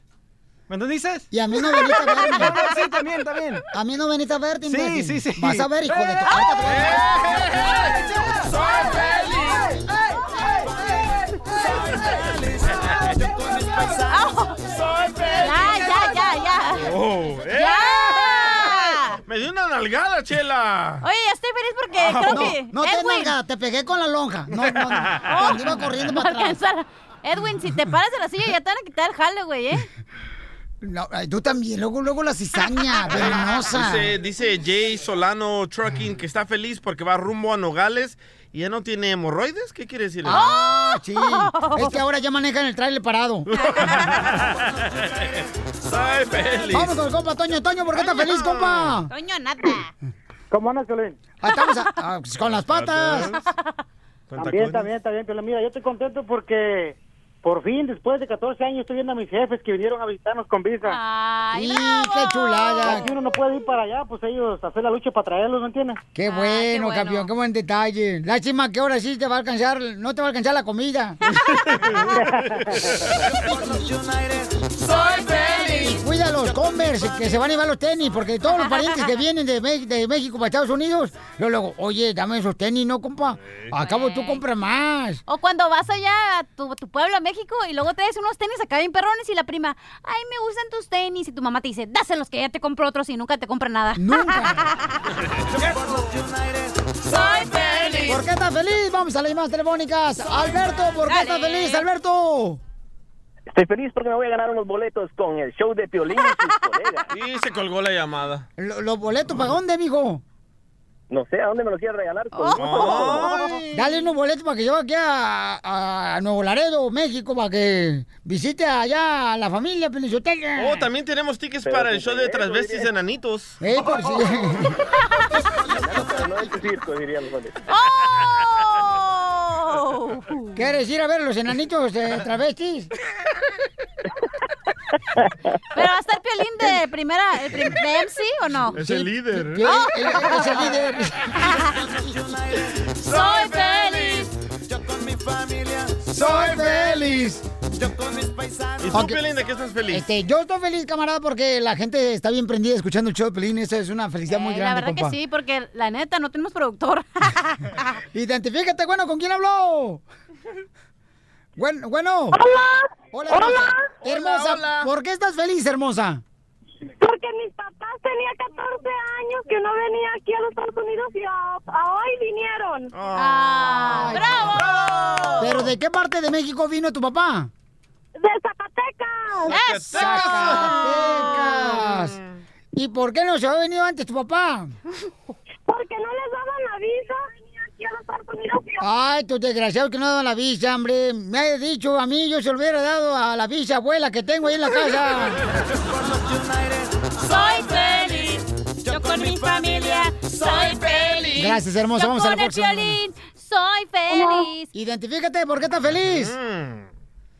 Speaker 27: ¿Me dices?
Speaker 2: Y a mí no veniste a verme.
Speaker 27: No, no, sí, también, también.
Speaker 2: A mí no veniste a verte,
Speaker 27: Sí,
Speaker 2: imbécil.
Speaker 27: sí, sí.
Speaker 2: Vas a ver, hijo de tu...
Speaker 27: ¡Eh!
Speaker 2: Ahorita te voy a-
Speaker 9: Ya, ya, ya, ya.
Speaker 3: Oh, ¡eh!
Speaker 9: ¡Ya!
Speaker 3: Me dio una nalgada, Chela.
Speaker 9: Oye, ya estoy feliz porque creo
Speaker 2: no,
Speaker 9: que.
Speaker 2: no te
Speaker 9: Edwin,
Speaker 2: te pegué con la lonja. No, no, no. Iba corriendo para atrás.
Speaker 9: alcanzar. Edwin, si te paras de la silla ya te van a quitar el jale, güey, ¿eh?
Speaker 2: No, tú también, luego, luego la cizaña, venenosa.
Speaker 3: Dice, dice Jay Solano Trucking que está feliz porque va rumbo a Nogales y ya no tiene hemorroides. ¿Qué quiere decir? eso?
Speaker 2: Ah, sí. Es que ahora ya manejan el trailer parado.
Speaker 3: Soy feliz.
Speaker 2: Vamos con el compa Toño. Toño, ¿por qué estás feliz, compa?
Speaker 9: Toño, nada.
Speaker 25: ¿Cómo andas, Piolín?
Speaker 2: Ah, Estamos a- ah, pues, con las patas.
Speaker 25: También, también, también, pero mira, yo estoy contento porque por fin, después de 14 años, estoy viendo a mis jefes que vinieron a visitarnos con visa.
Speaker 9: Ay,
Speaker 2: Sí, qué chulada.
Speaker 25: Aquí uno no puede ir para allá, pues ellos hacer la lucha para traerlos, ¿me entiendes?
Speaker 2: Qué
Speaker 9: Ah,
Speaker 2: bueno,
Speaker 9: bueno.
Speaker 2: campeón, qué buen detalle. Lástima que ahora sí te va a alcanzar, no te va a alcanzar la comida.
Speaker 11: soy feliz.
Speaker 2: Cuida los Converse, que se van a llevar los tenis, porque todos los parientes que vienen de, Me- de México para Estados Unidos, luego, luego, oye, dame esos tenis, ¿no, compa? Acabo tú compras más.
Speaker 9: O cuando vas allá a tu, tu pueblo, a México, México y luego traes unos tenis acá bien perrones y la prima, ay, me gustan tus tenis. Y tu mamá te dice, dáselos que ya te compro otros y nunca te compra nada.
Speaker 2: Soy feliz. ¿Por qué estás feliz? Vamos a las llamadas telefónicas. Alberto, ¿por qué estás feliz, Alberto?
Speaker 28: Estoy feliz porque me voy a ganar unos boletos con el show de Piolín y sus colegas.
Speaker 3: Y se colgó la llamada.
Speaker 2: Lo- ¿Los boletos para dónde, mijo?
Speaker 28: No sé, ¿a dónde me los quieres regalar? Con
Speaker 2: Oh.
Speaker 28: gusto.
Speaker 2: Dale unos boletos para que yo aquí a, a Nuevo Laredo, México, para que visite allá a la familia Pelizotega.
Speaker 3: Oh, también tenemos tickets
Speaker 28: Pero
Speaker 3: para el show de transvestis
Speaker 28: diría.
Speaker 3: enanitos.
Speaker 2: Eh, por si...
Speaker 28: No es circo, dirían los jóvenes.
Speaker 2: ¿Quieres ir a ver los enanitos de travestis?
Speaker 9: ¿Pero va a estar Piolín de primera, el prim- de MC o no?
Speaker 3: Es el líder.
Speaker 2: ¿Qué? Es el líder.
Speaker 9: Soy feliz.
Speaker 11: Yo con mi familia.
Speaker 2: Soy feliz.
Speaker 11: Yo con mis paisanos.
Speaker 3: ¿Y tú, Piolín, de qué estás feliz?
Speaker 2: Este, yo estoy feliz, camarada, porque la gente está bien prendida escuchando el show de Pelín. Eso es una felicidad muy
Speaker 9: Eh, la
Speaker 2: grande,
Speaker 9: verdad
Speaker 2: compa.
Speaker 9: que sí, porque la neta no tenemos productor.
Speaker 2: Identifícate, bueno, ¿con quién habló? Bueno, bueno.
Speaker 7: Hola.
Speaker 2: Hola,
Speaker 7: Hola.
Speaker 2: hermosa.
Speaker 7: Hola, hola.
Speaker 2: ¿por qué estás feliz, hermosa?
Speaker 7: Porque mis papás tenían 14 años que no venía aquí a los Estados Unidos y a, a hoy vinieron.
Speaker 2: Ay,
Speaker 9: ¡Bravo!
Speaker 2: ¿Pero de qué parte de México vino tu papá?
Speaker 7: De Zacatecas.
Speaker 2: Zacatecas. ¿Y por qué no se ha venido antes tu papá?
Speaker 7: Porque no les daban la visa.
Speaker 2: Ay, tu desgraciado que no daban la visa, hombre. Me ha dicho a mí, yo se lo hubiera dado a la visa abuela que tengo ahí en la casa.
Speaker 9: Soy feliz. Yo con mi familia soy feliz.
Speaker 2: Gracias, hermosa.
Speaker 9: Yo
Speaker 2: Vamos a la
Speaker 9: con el
Speaker 2: próxima.
Speaker 9: Piolín soy feliz.
Speaker 2: Identifícate, ¿por qué estás feliz?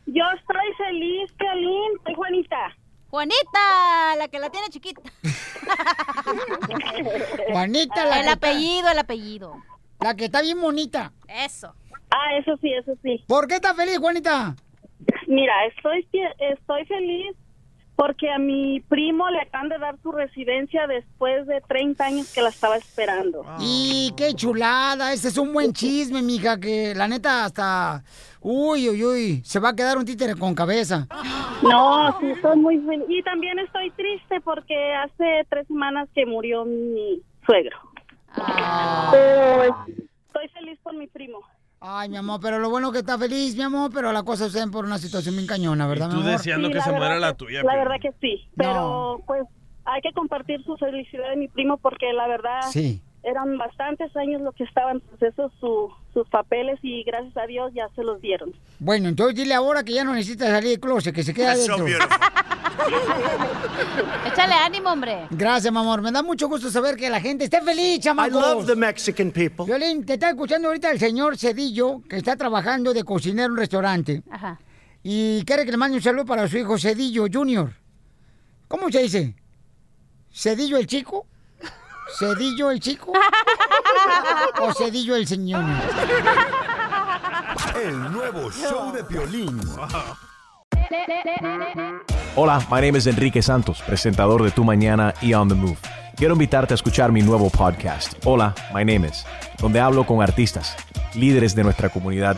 Speaker 7: Yo estoy feliz, Piolín. Soy Juanita.
Speaker 9: Juanita, la que la tiene chiquita.
Speaker 2: Juanita, la
Speaker 9: El
Speaker 2: que
Speaker 9: apellido, el apellido.
Speaker 2: La que está bien bonita.
Speaker 9: Eso.
Speaker 7: Ah, eso sí, eso sí.
Speaker 2: ¿Por qué estás feliz, Juanita?
Speaker 7: Mira, estoy, estoy feliz porque a mi primo le acaban de dar su residencia después de 30 años que la estaba esperando.
Speaker 2: Y qué chulada, ese es un buen chisme, mija, que la neta hasta... Uy, uy, uy, se va a quedar un títere con cabeza.
Speaker 7: No, sí, estoy muy feliz. Y también estoy triste porque hace tres semanas que murió mi suegro. Pero estoy feliz por mi primo.
Speaker 2: Ay, mi amor, pero lo bueno que está feliz, mi amor, pero la cosa se por una situación bien cañona, ¿verdad,
Speaker 3: tú
Speaker 2: mi amor?
Speaker 3: deseando
Speaker 7: Sí,
Speaker 3: que
Speaker 7: la
Speaker 3: se
Speaker 7: verdad
Speaker 3: muera la
Speaker 7: que-
Speaker 3: tuya.
Speaker 7: La verdad que sí, pero pues hay que compartir su felicidad de mi primo porque la verdad
Speaker 2: Sí.
Speaker 7: Eran bastantes años lo que estaban en proceso su, sus papeles y gracias a Dios ya se los dieron.
Speaker 2: Bueno, entonces dile ahora que ya no necesita salir del closet, que se queda
Speaker 7: That's so
Speaker 2: adentro.
Speaker 9: Échale ánimo, hombre.
Speaker 2: Gracias, mi amor. Me da mucho gusto saber que la gente esté feliz,
Speaker 20: I
Speaker 2: chamacos.
Speaker 20: love the Mexican people.
Speaker 2: Violín, te está escuchando ahorita el señor Cedillo, que está trabajando de cocinero en un restaurante.
Speaker 9: Ajá.
Speaker 2: Y quiere que le mande un saludo para su hijo Cedillo Junior. ¿Cómo se dice? ¿Cedillo el chico? ¿Cedillo el chico? ¿O Cedillo el señor?
Speaker 6: El nuevo show de Piolín.
Speaker 29: Hola, my name is Enrique Santos, presentador de Tu Mañana y On the Move. Quiero invitarte a escuchar mi nuevo podcast, Hola, my name is, donde hablo con artistas, líderes de nuestra comunidad